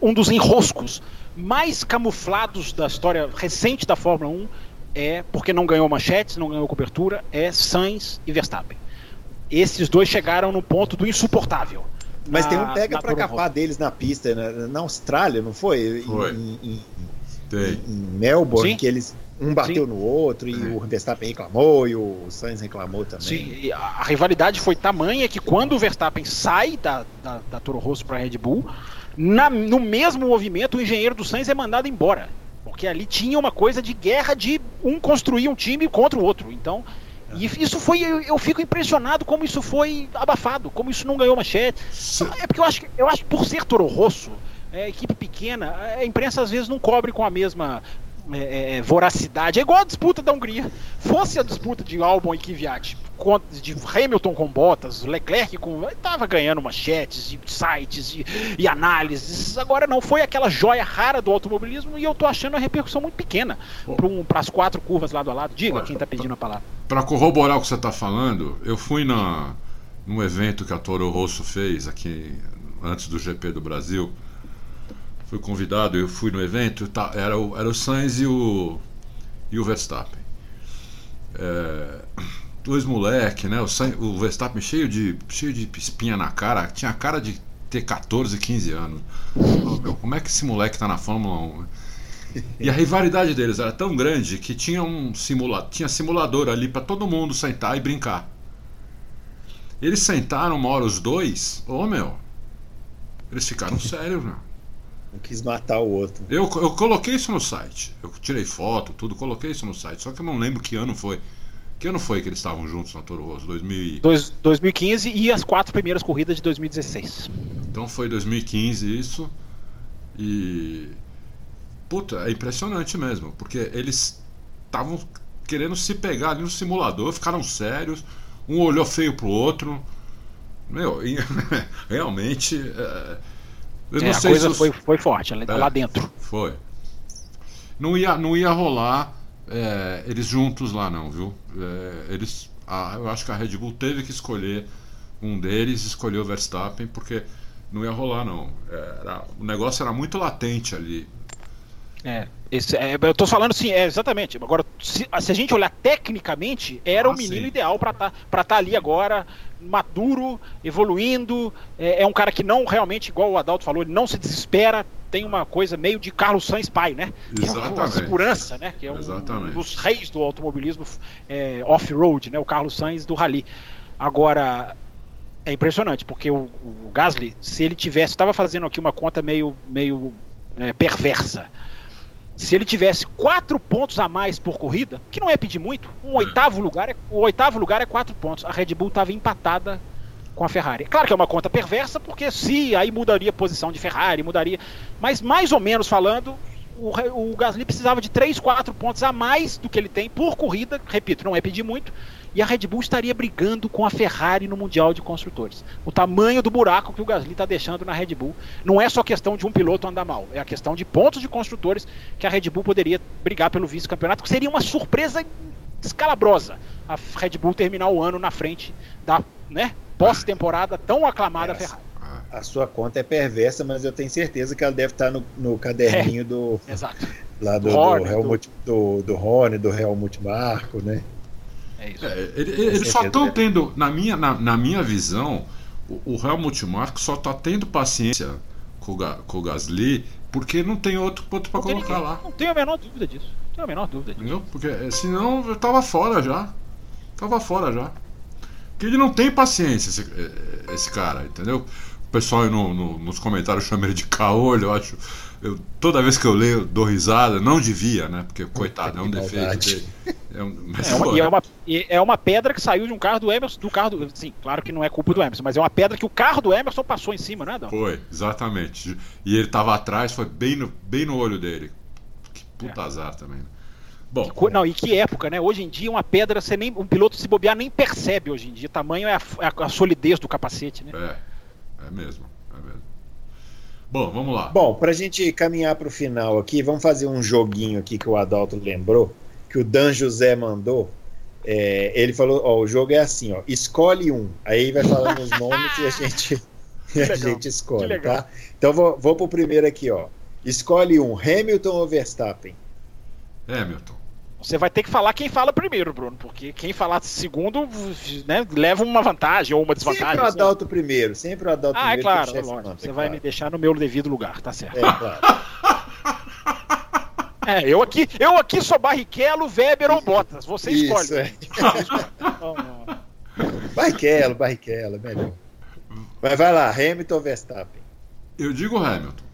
um dos enroscos mais camuflados da história recente da Fórmula 1 é, porque não ganhou manchetes, não ganhou cobertura, é Sainz e Verstappen. Esses dois chegaram no ponto do insuportável. Mas na, tem um pega para capar deles na pista, né? na Austrália, não foi? foi. Em, em, em, em Melbourne, Sim. que eles um bateu Sim. no outro e é. o Verstappen reclamou e o Sainz reclamou também. Sim, a rivalidade foi tamanha que quando o Verstappen sai da, da, da Toro Rosso para a Red Bull, na, no mesmo movimento, o engenheiro do Sainz é mandado embora. Porque ali tinha uma coisa de guerra de um construir um time contra o outro. Então, e isso foi. Eu, eu fico impressionado como isso foi abafado, como isso não ganhou manchete. É porque eu acho que eu acho por ser Toro Rosso, é, equipe pequena, a imprensa às vezes não cobre com a mesma é, é, é, voracidade. É igual a disputa da Hungria. Fosse a disputa de Albon e Kvyat, de Hamilton com Bottas, Leclerc com. Tava ganhando manchetes de sites e, e análises. Agora não, foi aquela joia rara do automobilismo e eu tô achando a repercussão muito pequena para um, as quatro curvas lado a lado. Diga quem tá pedindo a palavra. Para corroborar o que você tá falando, eu fui na, num evento que a Toro Rosso fez aqui antes do GP do Brasil fui convidado, eu fui no evento, tá, era, o, era o Sainz e o, e o Verstappen. É, dois moleque, né? O, Sainz, o Verstappen cheio de, cheio de espinha na cara, tinha cara de ter 14, 15 anos. meu, como é que esse moleque tá na Fórmula 1? E a rivalidade deles era tão grande que tinha um simula tinha simulador ali para todo mundo sentar e brincar. Eles sentaram uma hora os dois, ô oh, meu, eles ficaram sérios, meu. Um quis matar o outro. Eu, eu coloquei isso no site. Eu tirei foto, tudo, coloquei isso no site. Só que eu não lembro que ano foi. Que ano foi que eles estavam juntos na Toro Rosso? 2000... Dois, 2015 e as quatro primeiras corridas de 2016. Então foi 2015 isso. E. Puta, é impressionante mesmo. Porque eles estavam querendo se pegar ali no simulador, ficaram sérios. Um olhou feio pro outro. Meu, realmente. É eu é, a coisa foi, foi forte, é, lá dentro. Foi. Não ia, não ia rolar é, eles juntos lá, não, viu? É, eles, a, eu acho que a Red Bull teve que escolher um deles, escolheu o Verstappen, porque não ia rolar, não. Era, o negócio era muito latente ali. É, esse, é, eu tô falando assim, é, exatamente. Agora, se, se, a gente olhar tecnicamente, era ah, o menino sim. ideal para estar tá, tá ali agora, maduro, evoluindo. É, é, um cara que não realmente, igual o Adalto falou, ele não se desespera. tem uma coisa meio de Carlos Sainz pai, né? Exatamente. Que é uma segurança, né? Que é um, um dos reis do automobilismo é, off-road, né? O Carlos Sainz do Rally. Agora, é impressionante, porque o, o Gasly, se ele tivesse, estava fazendo aqui uma conta meio, meio é, perversa. Se ele tivesse quatro pontos a mais por corrida, que não é pedir muito, um oitavo lugar é, o oitavo lugar é quatro pontos. A Red Bull estava empatada com a Ferrari. Claro que é uma conta perversa, porque se aí mudaria a posição de Ferrari, mudaria. Mas mais ou menos falando, o, o Gasly precisava de 3, 4 pontos a mais do que ele tem por corrida. Repito, não é pedir muito. E a Red Bull estaria brigando com a Ferrari no Mundial de Construtores. O tamanho do buraco que o Gasly está deixando na Red Bull não é só questão de um piloto andar mal, é a questão de pontos de construtores que a Red Bull poderia brigar pelo vice-campeonato, que seria uma surpresa escalabrosa a Red Bull terminar o ano na frente da né, pós-temporada tão aclamada Ferrari. A sua conta é perversa, mas eu tenho certeza que ela deve estar no, no caderninho é, do. Exato. Lá do, do, Helmut, do, do Rony, do Helmut Marco, né? É isso. É, eles ele só estão tendo, na minha, na, na minha visão, o, o Helmut Marko só está tendo paciência com o, com o Gasly porque não tem outro ponto para colocar ninguém, lá. Não tenho a menor dúvida disso. Não tenho a menor dúvida disso. Entendeu? Porque eh, senão eu tava fora já. Tava fora já. Porque ele não tem paciência, esse, eh, esse cara, entendeu? O pessoal no, no, nos comentários chama ele de caolho, eu acho. Eu, toda vez que eu leio, dou risada. Não devia, né? Porque, coitado, é um defeito dele. É, um, mas, é, uma, e é, uma, é uma pedra que saiu de um carro do Emerson. Do carro do, sim, claro que não é culpa do Emerson, mas é uma pedra que o carro do Emerson passou em cima, né, Adão? Foi, exatamente. E ele tava atrás, foi bem no, bem no olho dele. Que puta é. azar também. Né? Bom, que, não, e que época, né? Hoje em dia, uma pedra, você nem, um piloto se bobear nem percebe hoje em dia. O tamanho é a, é a, a solidez do capacete, né? É, é mesmo. Bom, vamos lá. Bom, para a gente caminhar para o final aqui, vamos fazer um joguinho aqui que o Adalto lembrou, que o Dan José mandou. É, ele falou: ó, o jogo é assim, ó, escolhe um. Aí vai falando os nomes e a gente, a gente escolhe, tá? Então vou, vou para o primeiro aqui, ó. Escolhe um, Hamilton ou Verstappen? Hamilton. Você vai ter que falar quem fala primeiro, Bruno, porque quem falar segundo né, leva uma vantagem ou uma desvantagem. Sempre o Adalto assim. primeiro, sempre o Adalto ah, primeiro. Ah, é claro, lógico. Você é vai claro. me deixar no meu devido lugar, tá certo. É, claro. É, eu aqui, eu aqui sou Barrichello, Weber ou Bottas. Você Isso, escolhe. É. Barrichello, Barrichello, é melhor. Mas vai lá, Hamilton ou Verstappen? Eu digo Hamilton.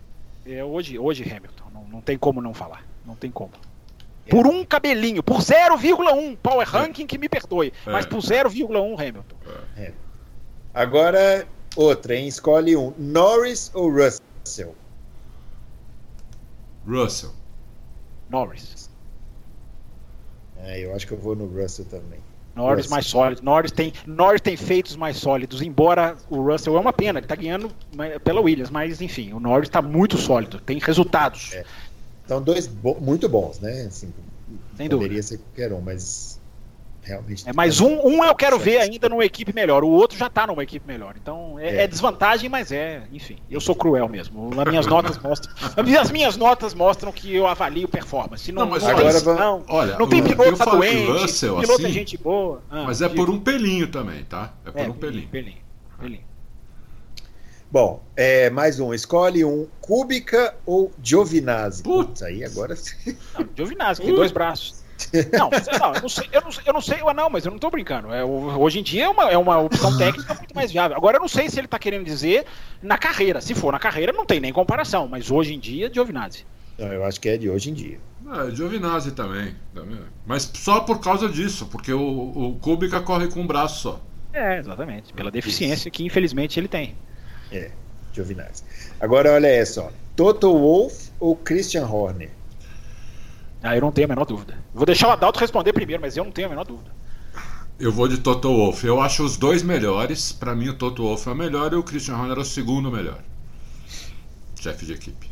É, hoje, hoje Hamilton. Não, não tem como não falar. Não tem como. Por um cabelinho, por 0,1 Power Ranking que me perdoe, é. mas por 0,1 Hamilton. É. Agora, outra, hein? Escolhe um: Norris ou Russell? Russell. Norris. É, eu acho que eu vou no Russell também. Norris Russell. mais sólido. Norris tem, Norris tem feitos mais sólidos, embora o Russell é uma pena, ele tá ganhando pela Williams, mas enfim, o Norris está muito sólido, tem resultados. É. São dois bo muito bons, né? Assim, Sem poderia dúvida. ser qualquer um, mas realmente. É, mas um, um eu quero ver ainda numa equipe melhor, o outro já está numa equipe melhor. Então é, é. é, desvantagem, mas é, enfim, eu sou cruel mesmo. As minhas notas mostram. As minhas notas mostram que eu avalio performance. Não, não mas agora vamos, não, olha, não tem piloto tá doente, Russell, piloto é assim, é gente boa. Ah, mas é por um pelinho também, tá? É por é, um pelinho. pelinho. pelinho. Bom, é, mais um. Escolhe um Kubica ou Giovinazzi. Putz, aí agora. Não, Giovinazzi, tem dois braços. Não, não, eu não sei, eu não, eu não sei, não, mas eu não tô brincando. É, hoje em dia é uma, é uma opção técnica muito mais viável. Agora eu não sei se ele tá querendo dizer na carreira. Se for na carreira, não tem nem comparação, mas hoje em dia, Giovinazzi. Não, eu acho que é de hoje em dia. É, Giovinazzi também, também. Mas só por causa disso, porque o, o Kubica corre com um braço só. É, exatamente. Pela deficiência que infelizmente ele tem. É, Giovinazzi. Agora olha essa, ó. Toto Wolff ou Christian Horner? Ah, eu não tenho a menor dúvida. Vou deixar o Adalto responder primeiro, mas eu não tenho a menor dúvida. Eu vou de Toto Wolff. Eu acho os dois melhores. Para mim, o Toto Wolff é o melhor e o Christian Horner é o segundo melhor. Chefe de equipe.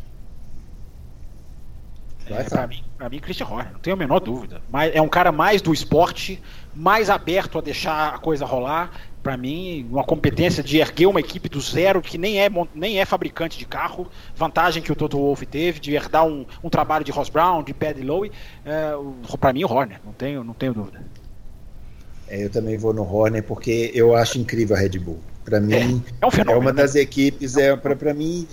É, pra, mim, pra mim, Christian Horner, não tenho a menor dúvida. Mas é um cara mais do esporte, mais aberto a deixar a coisa rolar para mim, uma competência de erguer uma equipe do zero que nem é, nem é fabricante de carro, vantagem que o Toto Wolff teve de herdar um, um trabalho de Ross Brown, de Paddy Lowe, é, para mim o Horner, não tenho, não tenho dúvida. É, eu também vou no Horner porque eu acho incrível a Red Bull. Para mim, é, é, um fenômeno, é uma né? das equipes, é para mim,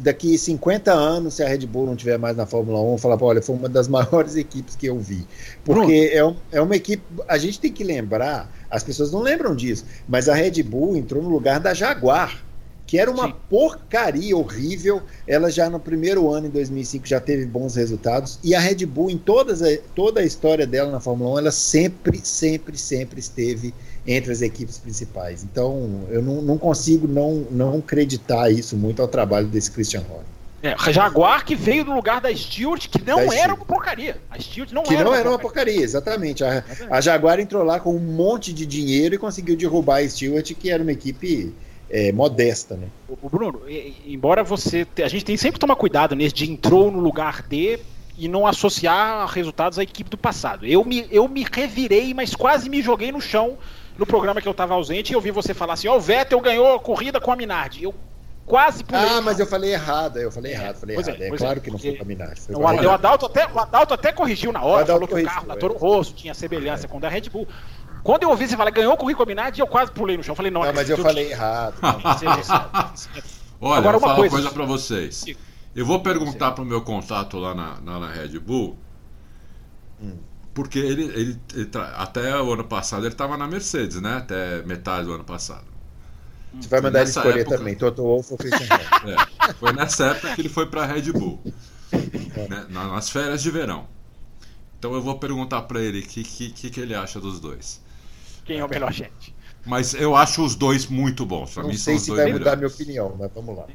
daqui 50 anos, se a Red Bull não tiver mais na Fórmula 1, falar, olha, foi uma das maiores equipes que eu vi. Porque é, um, é uma equipe, a gente tem que lembrar, as pessoas não lembram disso, mas a Red Bull entrou no lugar da Jaguar que era uma Sim. porcaria horrível. Ela já no primeiro ano, em 2005, já teve bons resultados. E a Red Bull, em todas toda a história dela na Fórmula 1, ela sempre, sempre, sempre esteve entre as equipes principais. Então, eu não, não consigo não, não acreditar isso muito ao trabalho desse Christian Horner. É, Jaguar que veio do lugar da Stewart, que não era uma porcaria. A Stewart não que era não uma era uma porcaria, exatamente. A, a Jaguar entrou lá com um monte de dinheiro e conseguiu derrubar a Stewart, que era uma equipe é, modesta, né? O Bruno, embora você. A gente tem sempre que tomar cuidado nesse de entrou no lugar de e não associar resultados à equipe do passado. Eu me, eu me revirei, mas quase me joguei no chão no programa que eu estava ausente e eu vi você falar assim: Ó, oh, o Vettel ganhou a corrida com a Minardi. Eu quase pulei. Ah, mas eu falei errado, eu falei errado, falei pois é, errado. É, é claro é, que não foi Minardi. O, o, Adalto até, o Adalto até corrigiu na hora, falou que o carro da Toro Rosso tinha semelhança com o da Red Bull. Quando eu ouvi você falar, ganhou com o Rico Minardi, eu quase pulei no chão. Eu falei, não, não mas eu falei errado. Olha, Agora, vou falar uma coisa para vocês. Eu vou perguntar para o meu contato lá na, na, na Red Bull, hum. porque ele, ele, ele, até o ano passado ele estava na Mercedes, né? Até metade do ano passado. Você vai mandar ele escolher época... também, Toto Wolff ou Christian é, Foi nessa época que ele foi para a Red Bull, é. né? nas férias de verão. Então eu vou perguntar para ele o que, que, que ele acha dos dois quem é o melhor gente. Mas eu acho os dois muito bons. Pra não mim sei se vai melhores. mudar minha opinião, mas vamos lá.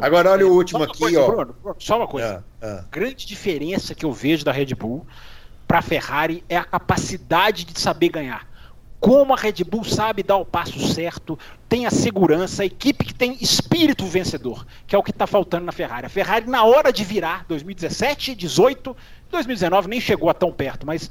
Agora olha o último aqui, coisa, ó. Bruno, só uma coisa. Ah, ah. Grande diferença que eu vejo da Red Bull para a Ferrari é a capacidade de saber ganhar. Como a Red Bull sabe dar o passo certo, tem a segurança, a equipe que tem espírito vencedor, que é o que está faltando na Ferrari. A Ferrari, na hora de virar, 2017, 18, 2019 nem chegou a tão perto, mas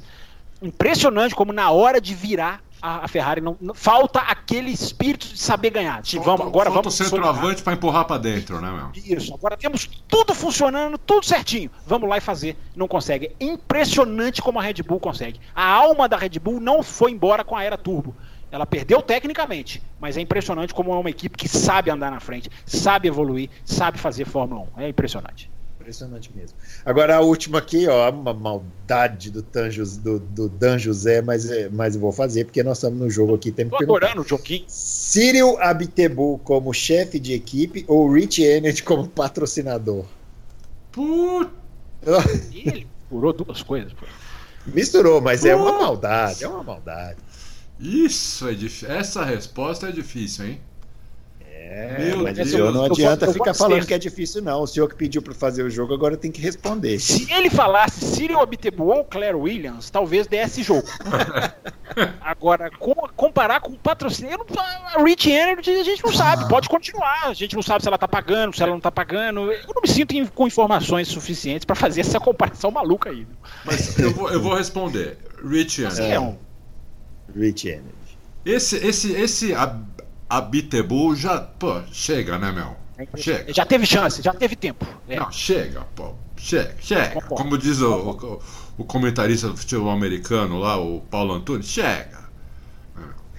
impressionante como na hora de virar a, Ferrari não, não, falta aquele espírito de saber ganhar. De, falta, vamos, agora falta vamos o centroavante para empurrar para dentro, né, meu? Isso. Agora temos tudo funcionando, tudo certinho. Vamos lá e fazer. Não consegue. É impressionante como a Red Bull consegue. A alma da Red Bull não foi embora com a era turbo. Ela perdeu tecnicamente, mas é impressionante como é uma equipe que sabe andar na frente, sabe evoluir, sabe fazer Fórmula 1. É impressionante. Impressionante mesmo. Agora a última aqui, ó, uma maldade do, Tanjos, do, do Dan José, mas, é, mas eu vou fazer porque nós estamos no jogo aqui. Temos Tô adorando o joguinho. Cyril Abitebu como chefe de equipe ou Rich Energy como patrocinador? Putz! Ele furou duas coisas. Pô. Misturou, mas Putz. é uma maldade, é uma maldade. Isso é difícil. Essa resposta é difícil, hein? É, Meu mas Deus, não adianta ficar falando que é difícil, não. O senhor que pediu para fazer o jogo agora tem que responder. Se ele falasse Cyril Abitebu ou Claire Williams, talvez desse jogo. agora, com, comparar com o patrocínio, a Rich Energy a gente não sabe, pode continuar. A gente não sabe se ela tá pagando, se ela não tá pagando. Eu não me sinto com informações suficientes para fazer essa comparação maluca aí. Mas eu vou, eu vou responder. Rich Energy. É um... Rich Energy. Esse, esse, esse a Bitebu já. Pô, chega, né, meu? Chega. Já teve chance, já teve tempo. É. Não, chega, pô. Chega, chega. Como diz o, o, o, comentarista do futebol americano lá, o Paulo Antunes, chega.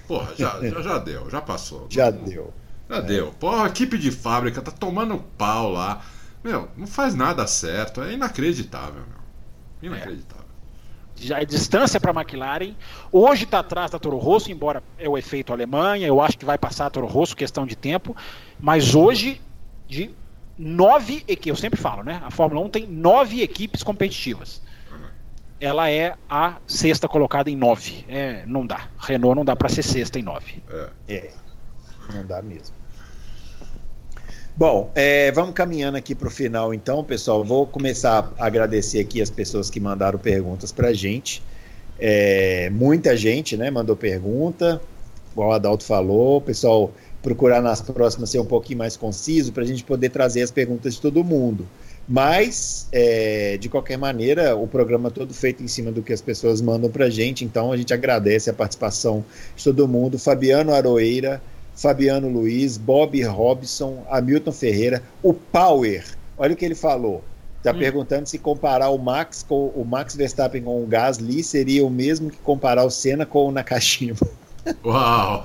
Porra, já, já, já deu, já passou. Já deu. Já é. deu. Porra, a equipe de fábrica tá tomando pau lá. Meu, não faz nada certo. É inacreditável, meu. Inacreditável a distância para a McLaren. Hoje está atrás da Toro Rosso, embora é o efeito Alemanha, eu acho que vai passar a Toro Rosso, questão de tempo. Mas hoje, de nove equipes, eu sempre falo, né? A Fórmula 1 tem nove equipes competitivas. Ela é a sexta colocada em nove. É, não dá. Renault não dá para ser sexta em nove. É. é. Não dá mesmo. Bom, é, vamos caminhando aqui para o final, então, pessoal. Vou começar a agradecer aqui as pessoas que mandaram perguntas para a gente. É, muita gente, né, mandou pergunta. Igual o Adalto falou, pessoal, procurar nas próximas ser um pouquinho mais conciso para a gente poder trazer as perguntas de todo mundo. Mas, é, de qualquer maneira, o programa todo feito em cima do que as pessoas mandam para a gente, então a gente agradece a participação de todo mundo. Fabiano Aroeira, Fabiano Luiz, Bob Robson, Hamilton Ferreira, o Power. Olha o que ele falou. Está hum. perguntando se comparar o Max com o Max Verstappen com o Gasly seria o mesmo que comparar o Senna com o Nakashima. Uau!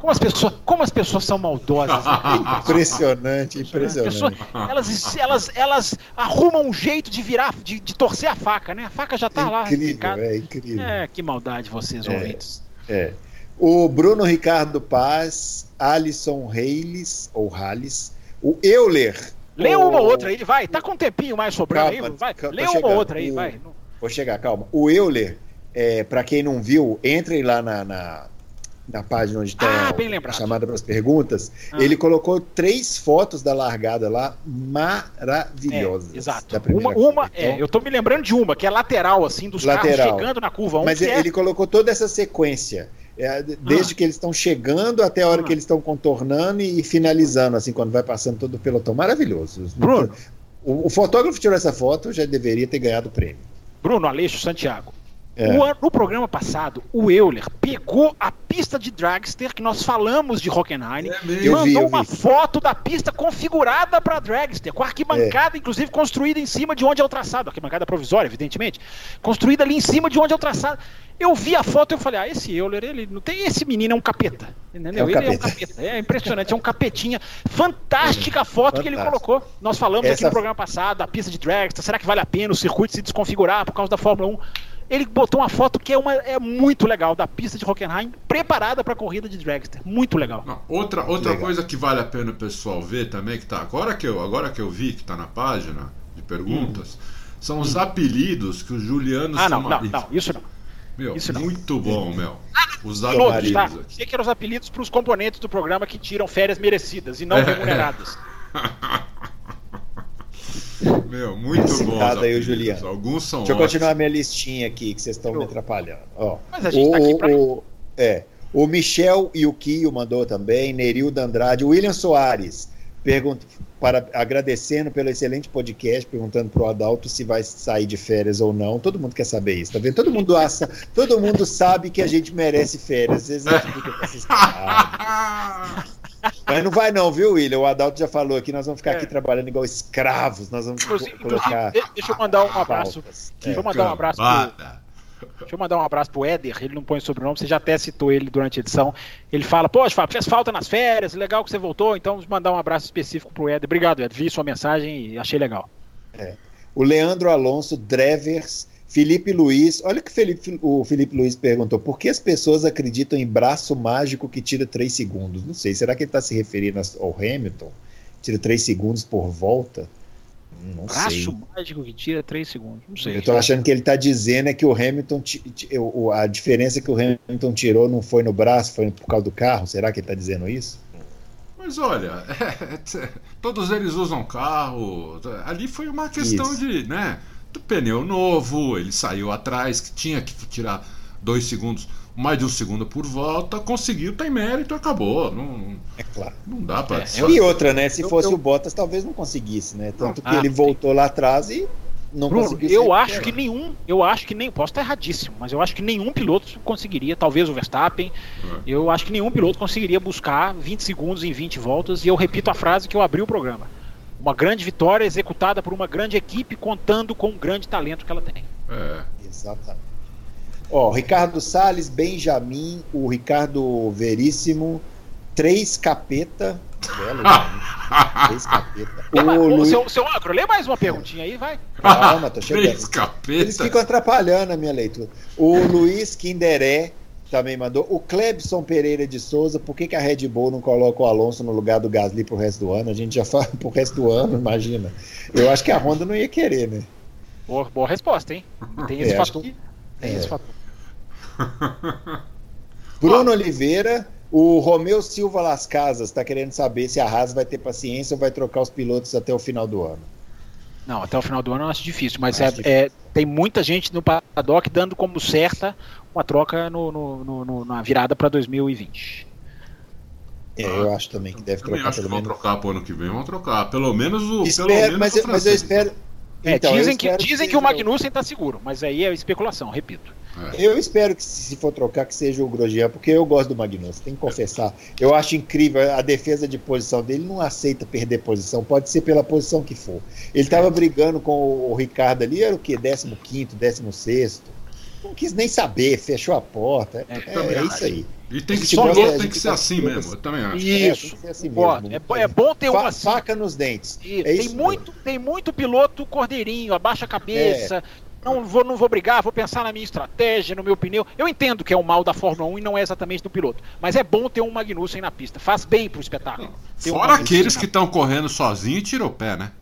Como as pessoas, como as pessoas são maldosas. Né? impressionante, impressionante. Pessoas, elas, elas, elas arrumam um jeito de virar, de, de torcer a faca, né? A faca já tá é lá. Incrível, é incrível. É, que maldade vocês, é, ouvintes. É. O Bruno Ricardo Paz, Alisson Reis, ou Halles, o Euler. Lê o... uma ou outra aí, vai. Tá com um tempinho mais sobrando calma, aí, vai. Lê uma ou outra aí, o... vai. Vou chegar, calma. O Euler, é, para quem não viu, entrem lá na, na, na página onde está ah, a chamada para as perguntas. Ah. Ele colocou três fotos da largada lá maravilhosas. É, exato. Uma, uma é, então, eu tô me lembrando de uma, que é lateral, assim, dos lateral. carros chegando na curva 1. Mas ele, é... ele colocou toda essa sequência. É, desde ah. que eles estão chegando até a hora ah. que eles estão contornando e finalizando, assim, quando vai passando todo o pelotão. Maravilhoso. Bruno. O, o fotógrafo tirou essa foto, já deveria ter ganhado o prêmio. Bruno Aleixo Santiago. É. no programa passado, o Euler pegou a pista de Dragster, que nós falamos de Hockenheim, é mandou vi, uma foto da pista configurada para Dragster, com a arquibancada, é. inclusive, construída em cima de onde é o traçado. Arquibancada provisória, evidentemente. Construída ali em cima de onde é o traçado. Eu vi a foto e eu falei, ah, esse Euler, ele não tem. Esse menino é um capeta. Entendeu? É um ele capeta. é um capeta. É impressionante, é um capetinha. Fantástica a foto Fantástico. que ele colocou. Nós falamos Essa... aqui no programa passado, a pista de Dragster. Será que vale a pena o circuito se desconfigurar por causa da Fórmula 1? Ele botou uma foto que é, uma, é muito legal, da pista de Hockenheim, preparada para a corrida de dragster. Muito legal. Não, outra outra legal. coisa que vale a pena o pessoal ver também, que tá. Agora que eu, agora que eu vi que tá na página de perguntas, hum. são os hum. apelidos que os Julianos Ah, não, não, não, isso não. Meu, isso não. muito bom, meu. Os apelidos. Tá? Sei que eram os apelidos para os componentes do programa que tiram férias merecidas e não é, remuneradas. Meu, muito bom. aí, Juliano. Alguns são Deixa eu continuar minha listinha aqui, que vocês estão me atrapalhando. Ó, Mas a gente o, tá aqui pra... o, é, o Michel e o Kio mandou também, Nerilda Andrade, o William Soares pergunta, para, agradecendo pelo excelente podcast, perguntando para o Adalto se vai sair de férias ou não. Todo mundo quer saber isso, tá vendo? Todo mundo acha, todo mundo sabe que a gente merece férias. Às vezes a gente fica com essas Mas não vai não, viu, William? O Adalto já falou aqui, nós vamos ficar é. aqui trabalhando igual escravos. Nós vamos inclusive, colocar. Inclusive, deixa eu mandar um abraço. Deixa eu mandar um abraço. Pro... Deixa eu mandar um abraço pro Éder, ele não põe sobrenome, você já até citou ele durante a edição. Ele fala, poxa, Fábio, fez falta nas férias, legal que você voltou, então vamos mandar um abraço específico pro Éder. Obrigado, Éder. Vi sua mensagem e achei legal. É. O Leandro Alonso, Drevers, Felipe Luiz, olha o que Felipe, o Felipe Luiz perguntou: por que as pessoas acreditam em braço mágico que tira 3 segundos? Não sei, será que ele está se referindo ao Hamilton? Tira 3 segundos por volta? Não braço sei. mágico que tira 3 segundos. Não sei. Eu tô achando que ele está dizendo é que o Hamilton. A diferença que o Hamilton tirou não foi no braço, foi por causa do carro. Será que ele está dizendo isso? Mas olha, é, todos eles usam carro. Ali foi uma questão isso. de. né? Pneu novo, ele saiu atrás, que tinha que tirar dois segundos, mais de um segundo por volta, conseguiu, tem mérito, acabou. Não, é claro. Não dá para. É, e outra, né? Se eu, fosse eu... o Bottas, talvez não conseguisse, né? Tanto que ah, ele voltou lá atrás e não Bruno, conseguiu. Eu acho que nenhum, eu acho que nem, posso estar erradíssimo, mas eu acho que nenhum piloto conseguiria, talvez o Verstappen, é. eu acho que nenhum piloto conseguiria buscar 20 segundos em 20 voltas, e eu repito a frase que eu abri o programa. Uma grande vitória executada por uma grande equipe, contando com o grande talento que ela tem. É. Exatamente. Ó, Ricardo Salles, Benjamin, o Ricardo Veríssimo, três capeta. Belo, três capeta. O Luiz... seu, seu Acro, lê mais uma perguntinha aí, vai. Calma, tô chegando. Três capeta. Eles ficam atrapalhando a minha leitura. O Luiz Kinderé também mandou. O Clebson Pereira de Souza, por que, que a Red Bull não coloca o Alonso no lugar do Gasly pro resto do ano? A gente já fala pro resto do ano, imagina. Eu acho que a Honda não ia querer, né? Boa, boa resposta, hein? Tem esse é, fator. Que... Tem é. esse fator. Bruno Oliveira, o Romeu Silva Las Casas está querendo saber se a Haas vai ter paciência ou vai trocar os pilotos até o final do ano. Não, até o final do ano eu acho difícil, mas é, difícil. É, tem muita gente no paddock dando como certa uma troca no, no, no na virada para 2020. É, eu acho também que deve trocar. Acho pelo que menos. vão trocar para o ano que vem, vão trocar. Pelo menos o. Espero, pelo menos mas, o eu, mas eu espero. É, então, dizem que, dizem que, que o Magnussen está seguro, mas aí é especulação, repito. É. Eu espero que, se for trocar, que seja o Grosjean, porque eu gosto do Magnussen, tem que confessar. Eu acho incrível a defesa de posição dele, não aceita perder posição, pode ser pela posição que for. Ele estava brigando com o Ricardo ali, era o quê? 15, 16? Não quis nem saber, fechou a porta. É, é, é isso aí. E tem que, só gosta, tem que ser assim mesmo, eu também acho. Isso, é, assim mesmo, é, é, bom ter uma assim. faca nos dentes. É tem, muito, tem muito piloto cordeirinho, abaixa a cabeça, não vou, não vou brigar, vou pensar na minha estratégia, no meu pneu. Eu entendo que é o mal da Fórmula 1 e não é exatamente do piloto. Mas é bom ter um Magnussen na pista. Faz bem pro espetáculo. Fora um aqueles que estão correndo sozinho e tiram o pé, né?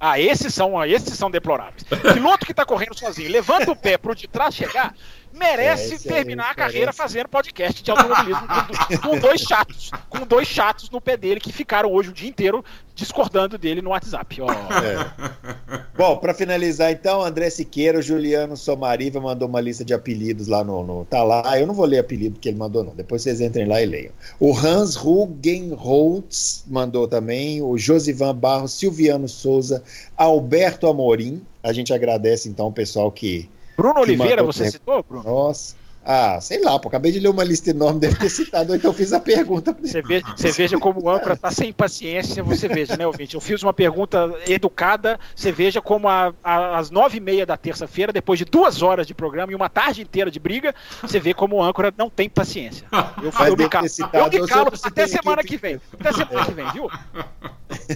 Ah, esses são, esses são deploráveis. Piloto que está correndo sozinho, levanta o pé pro de trás chegar, merece terminar aí, a carreira parece. fazendo podcast de automobilismo com, com, dois chatos, com dois chatos no pé dele que ficaram hoje o dia inteiro discordando dele no WhatsApp. Oh. É. Bom, para finalizar então, André Siqueira, o Juliano Somariva mandou uma lista de apelidos lá no, no, tá lá. Eu não vou ler apelido que ele mandou não. Depois vocês entrem lá e leiam. O Hans Rugenholtz mandou também, o Josivan Barros, Silviano Souza, Alberto Amorim. A gente agradece então o pessoal que Bruno Oliveira, você tempo. citou, Bruno? Nossa. Ah, sei lá, pô, acabei de ler uma lista enorme, deve ter citado, então eu fiz a pergunta. Você veja, você veja como o âncora está sem paciência, você veja, né, ouvinte? Eu fiz uma pergunta educada, você veja como a, a, às nove e meia da terça-feira, depois de duas horas de programa e uma tarde inteira de briga, você vê como o âncora não tem paciência. Eu, eu, eu me calo, eu me calo até semana que vem. Até semana que vem, viu?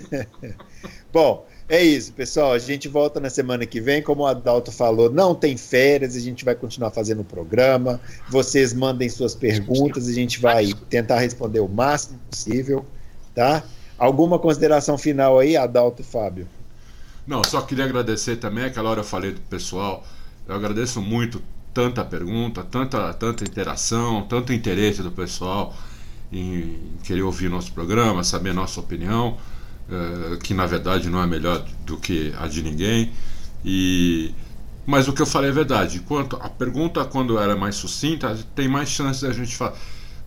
Bom, é isso, pessoal. A gente volta na semana que vem. Como o Adalto falou, não tem férias, a gente vai continuar fazendo o programa. Vocês mandem suas perguntas, a gente vai tentar responder o máximo possível, tá? Alguma consideração final aí, Adalto e Fábio? Não, só queria agradecer também, aquela hora eu falei do pessoal. Eu agradeço muito tanta pergunta, tanta, tanta interação, tanto interesse do pessoal em querer ouvir nosso programa, saber nossa opinião. Eh, que na verdade não é melhor do que a de ninguém. E mas o que eu falei é verdade. Quanto a pergunta quando era mais sucinta, tem mais chance da gente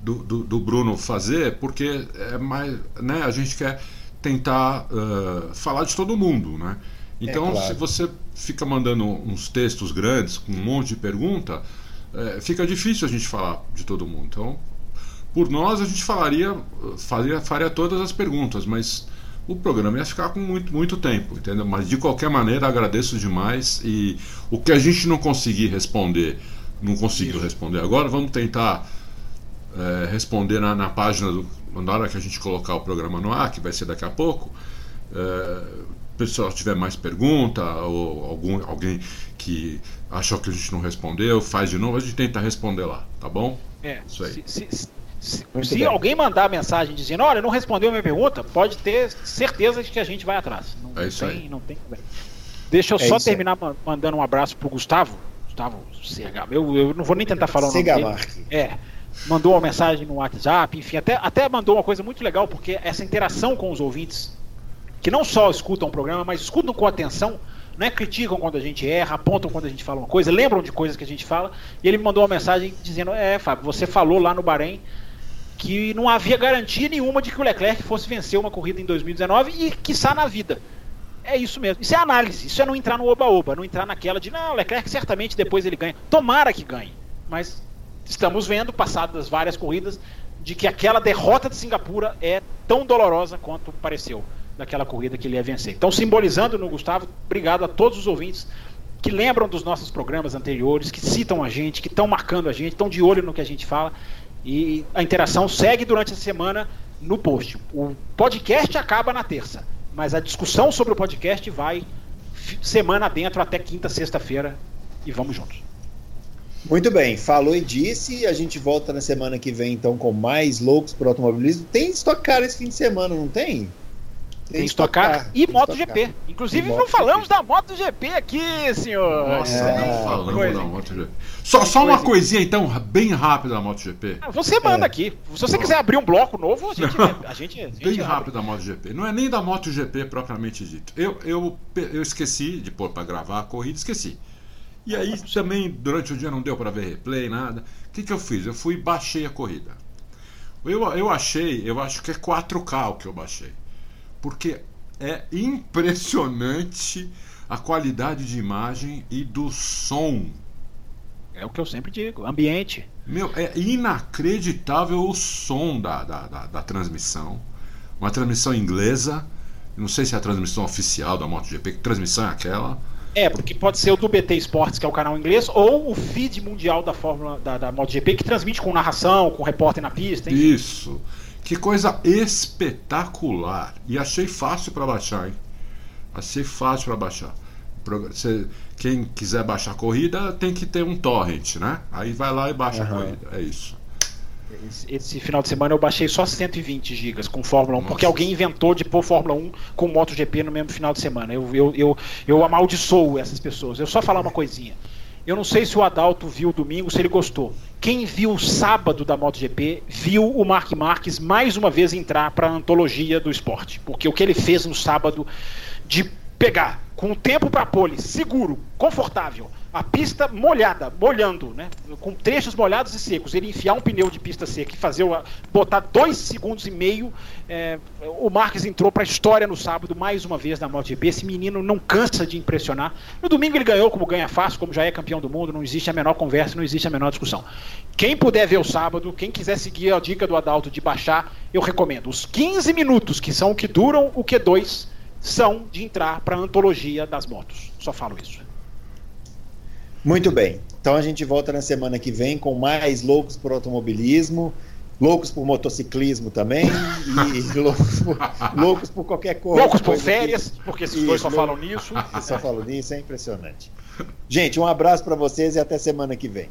do, do, do, Bruno fazer, porque é mais, né? A gente quer tentar uh, falar de todo mundo, né? Então, é claro. se você fica mandando uns textos grandes com um monte de pergunta, é, fica difícil a gente falar de todo mundo. Então, por nós a gente falaria, faria, faria todas as perguntas, mas o programa ia ficar com muito, muito tempo, entendeu? Mas de qualquer maneira agradeço demais e o que a gente não conseguir responder, não conseguiu responder agora, vamos tentar é, responder na, na, página do, na hora que a gente colocar o programa no ar, que vai ser daqui a pouco. É, pessoal tiver mais pergunta ou algum, alguém que achou que a gente não respondeu, faz de novo, a gente tenta responder lá, tá bom? É, Isso aí. Se, se, se, se alguém mandar mensagem dizendo, olha, não respondeu a minha pergunta, pode ter certeza de que a gente vai atrás. Não, é isso tem, aí. não tem Deixa eu é só terminar aí. mandando um abraço pro Gustavo. Gustavo CH. Eu, eu não vou nem tentar falar o nome dele. É. Mandou uma mensagem no WhatsApp, enfim, até, até mandou uma coisa muito legal, porque essa interação com os ouvintes, que não só escutam o programa, mas escutam com atenção, né, criticam quando a gente erra, apontam quando a gente fala uma coisa, lembram de coisas que a gente fala, e ele me mandou uma mensagem dizendo: É, Fábio, você falou lá no Bahrein que não havia garantia nenhuma de que o Leclerc fosse vencer uma corrida em 2019 e quiçá na vida. É isso mesmo. Isso é análise. Isso é não entrar no oba-oba, não entrar naquela de não, o Leclerc certamente depois ele ganha. Tomara que ganhe. Mas estamos vendo, passadas várias corridas, de que aquela derrota de Singapura é tão dolorosa quanto pareceu daquela corrida que ele ia vencer. Então, simbolizando no Gustavo, obrigado a todos os ouvintes que lembram dos nossos programas anteriores, que citam a gente, que estão marcando a gente, estão de olho no que a gente fala. E a interação segue durante a semana no post. O podcast acaba na terça, mas a discussão sobre o podcast vai semana dentro até quinta, sexta-feira e vamos juntos. Muito bem, falou e disse. A gente volta na semana que vem então com mais loucos para automobilismo. Tem Stock Car esse fim de semana, não tem? Tem Stock Car e MotoGP. Inclusive, não falamos da MotoGP aqui, senhor. Nossa, é, não falamos da MotoGP. Só, só uma coisinha, então, bem rápida da MotoGP. Ah, você manda é. aqui. Se você quiser abrir um bloco novo, a gente. a gente, a gente bem rápido da MotoGP. Não é nem da MotoGP propriamente dito. Eu, eu, eu esqueci de pôr para gravar a corrida, esqueci. E aí também, durante o dia, não deu para ver replay, nada. O que, que eu fiz? Eu fui e baixei a corrida. Eu, eu achei, eu acho que é 4K o que eu baixei porque é impressionante a qualidade de imagem e do som. É o que eu sempre digo, ambiente. Meu, é inacreditável o som da, da, da, da transmissão. Uma transmissão inglesa. Não sei se é a transmissão oficial da MotoGP, que transmissão é aquela? É, porque pode ser o do BT Esportes, que é o canal inglês, ou o feed mundial da Fórmula da, da MotoGP, que transmite com narração, com repórter na pista. Enfim. Isso. Que coisa espetacular. E achei fácil para baixar, hein? Achei fácil para baixar. Quem quiser baixar a corrida tem que ter um torrent, né? Aí vai lá e baixa uhum. a corrida. É isso. Esse, final de semana eu baixei só 120 GB com Fórmula 1, Nossa. porque alguém inventou de pôr Fórmula 1 com MotoGP no mesmo final de semana. Eu, eu, eu, eu amaldiçoo essas pessoas. Eu só falar uma coisinha. Eu não sei se o Adalto viu domingo, se ele gostou. Quem viu o sábado da MotoGP viu o Mark Marques mais uma vez entrar para a antologia do esporte. Porque o que ele fez no sábado de pegar com o tempo para pole, seguro, confortável, a pista molhada, molhando, né? Com trechos molhados e secos. Ele enfiar um pneu de pista seca e fazer o, botar dois segundos e meio. É, o Marques entrou para a história no sábado, mais uma vez na MotoGP. Esse menino não cansa de impressionar. No domingo ele ganhou como ganha fácil, como já é campeão do mundo. Não existe a menor conversa, não existe a menor discussão. Quem puder ver o sábado, quem quiser seguir a dica do Adalto de baixar, eu recomendo. Os 15 minutos, que são o que duram o Q2, são de entrar para a antologia das motos. Só falo isso. Muito bem. Então a gente volta na semana que vem com mais loucos por automobilismo, loucos por motociclismo também e loucos por, loucos por qualquer coisa. Loucos por férias, que... porque esses dois só falam nisso. Só falam nisso, é impressionante. Gente, um abraço para vocês e até semana que vem.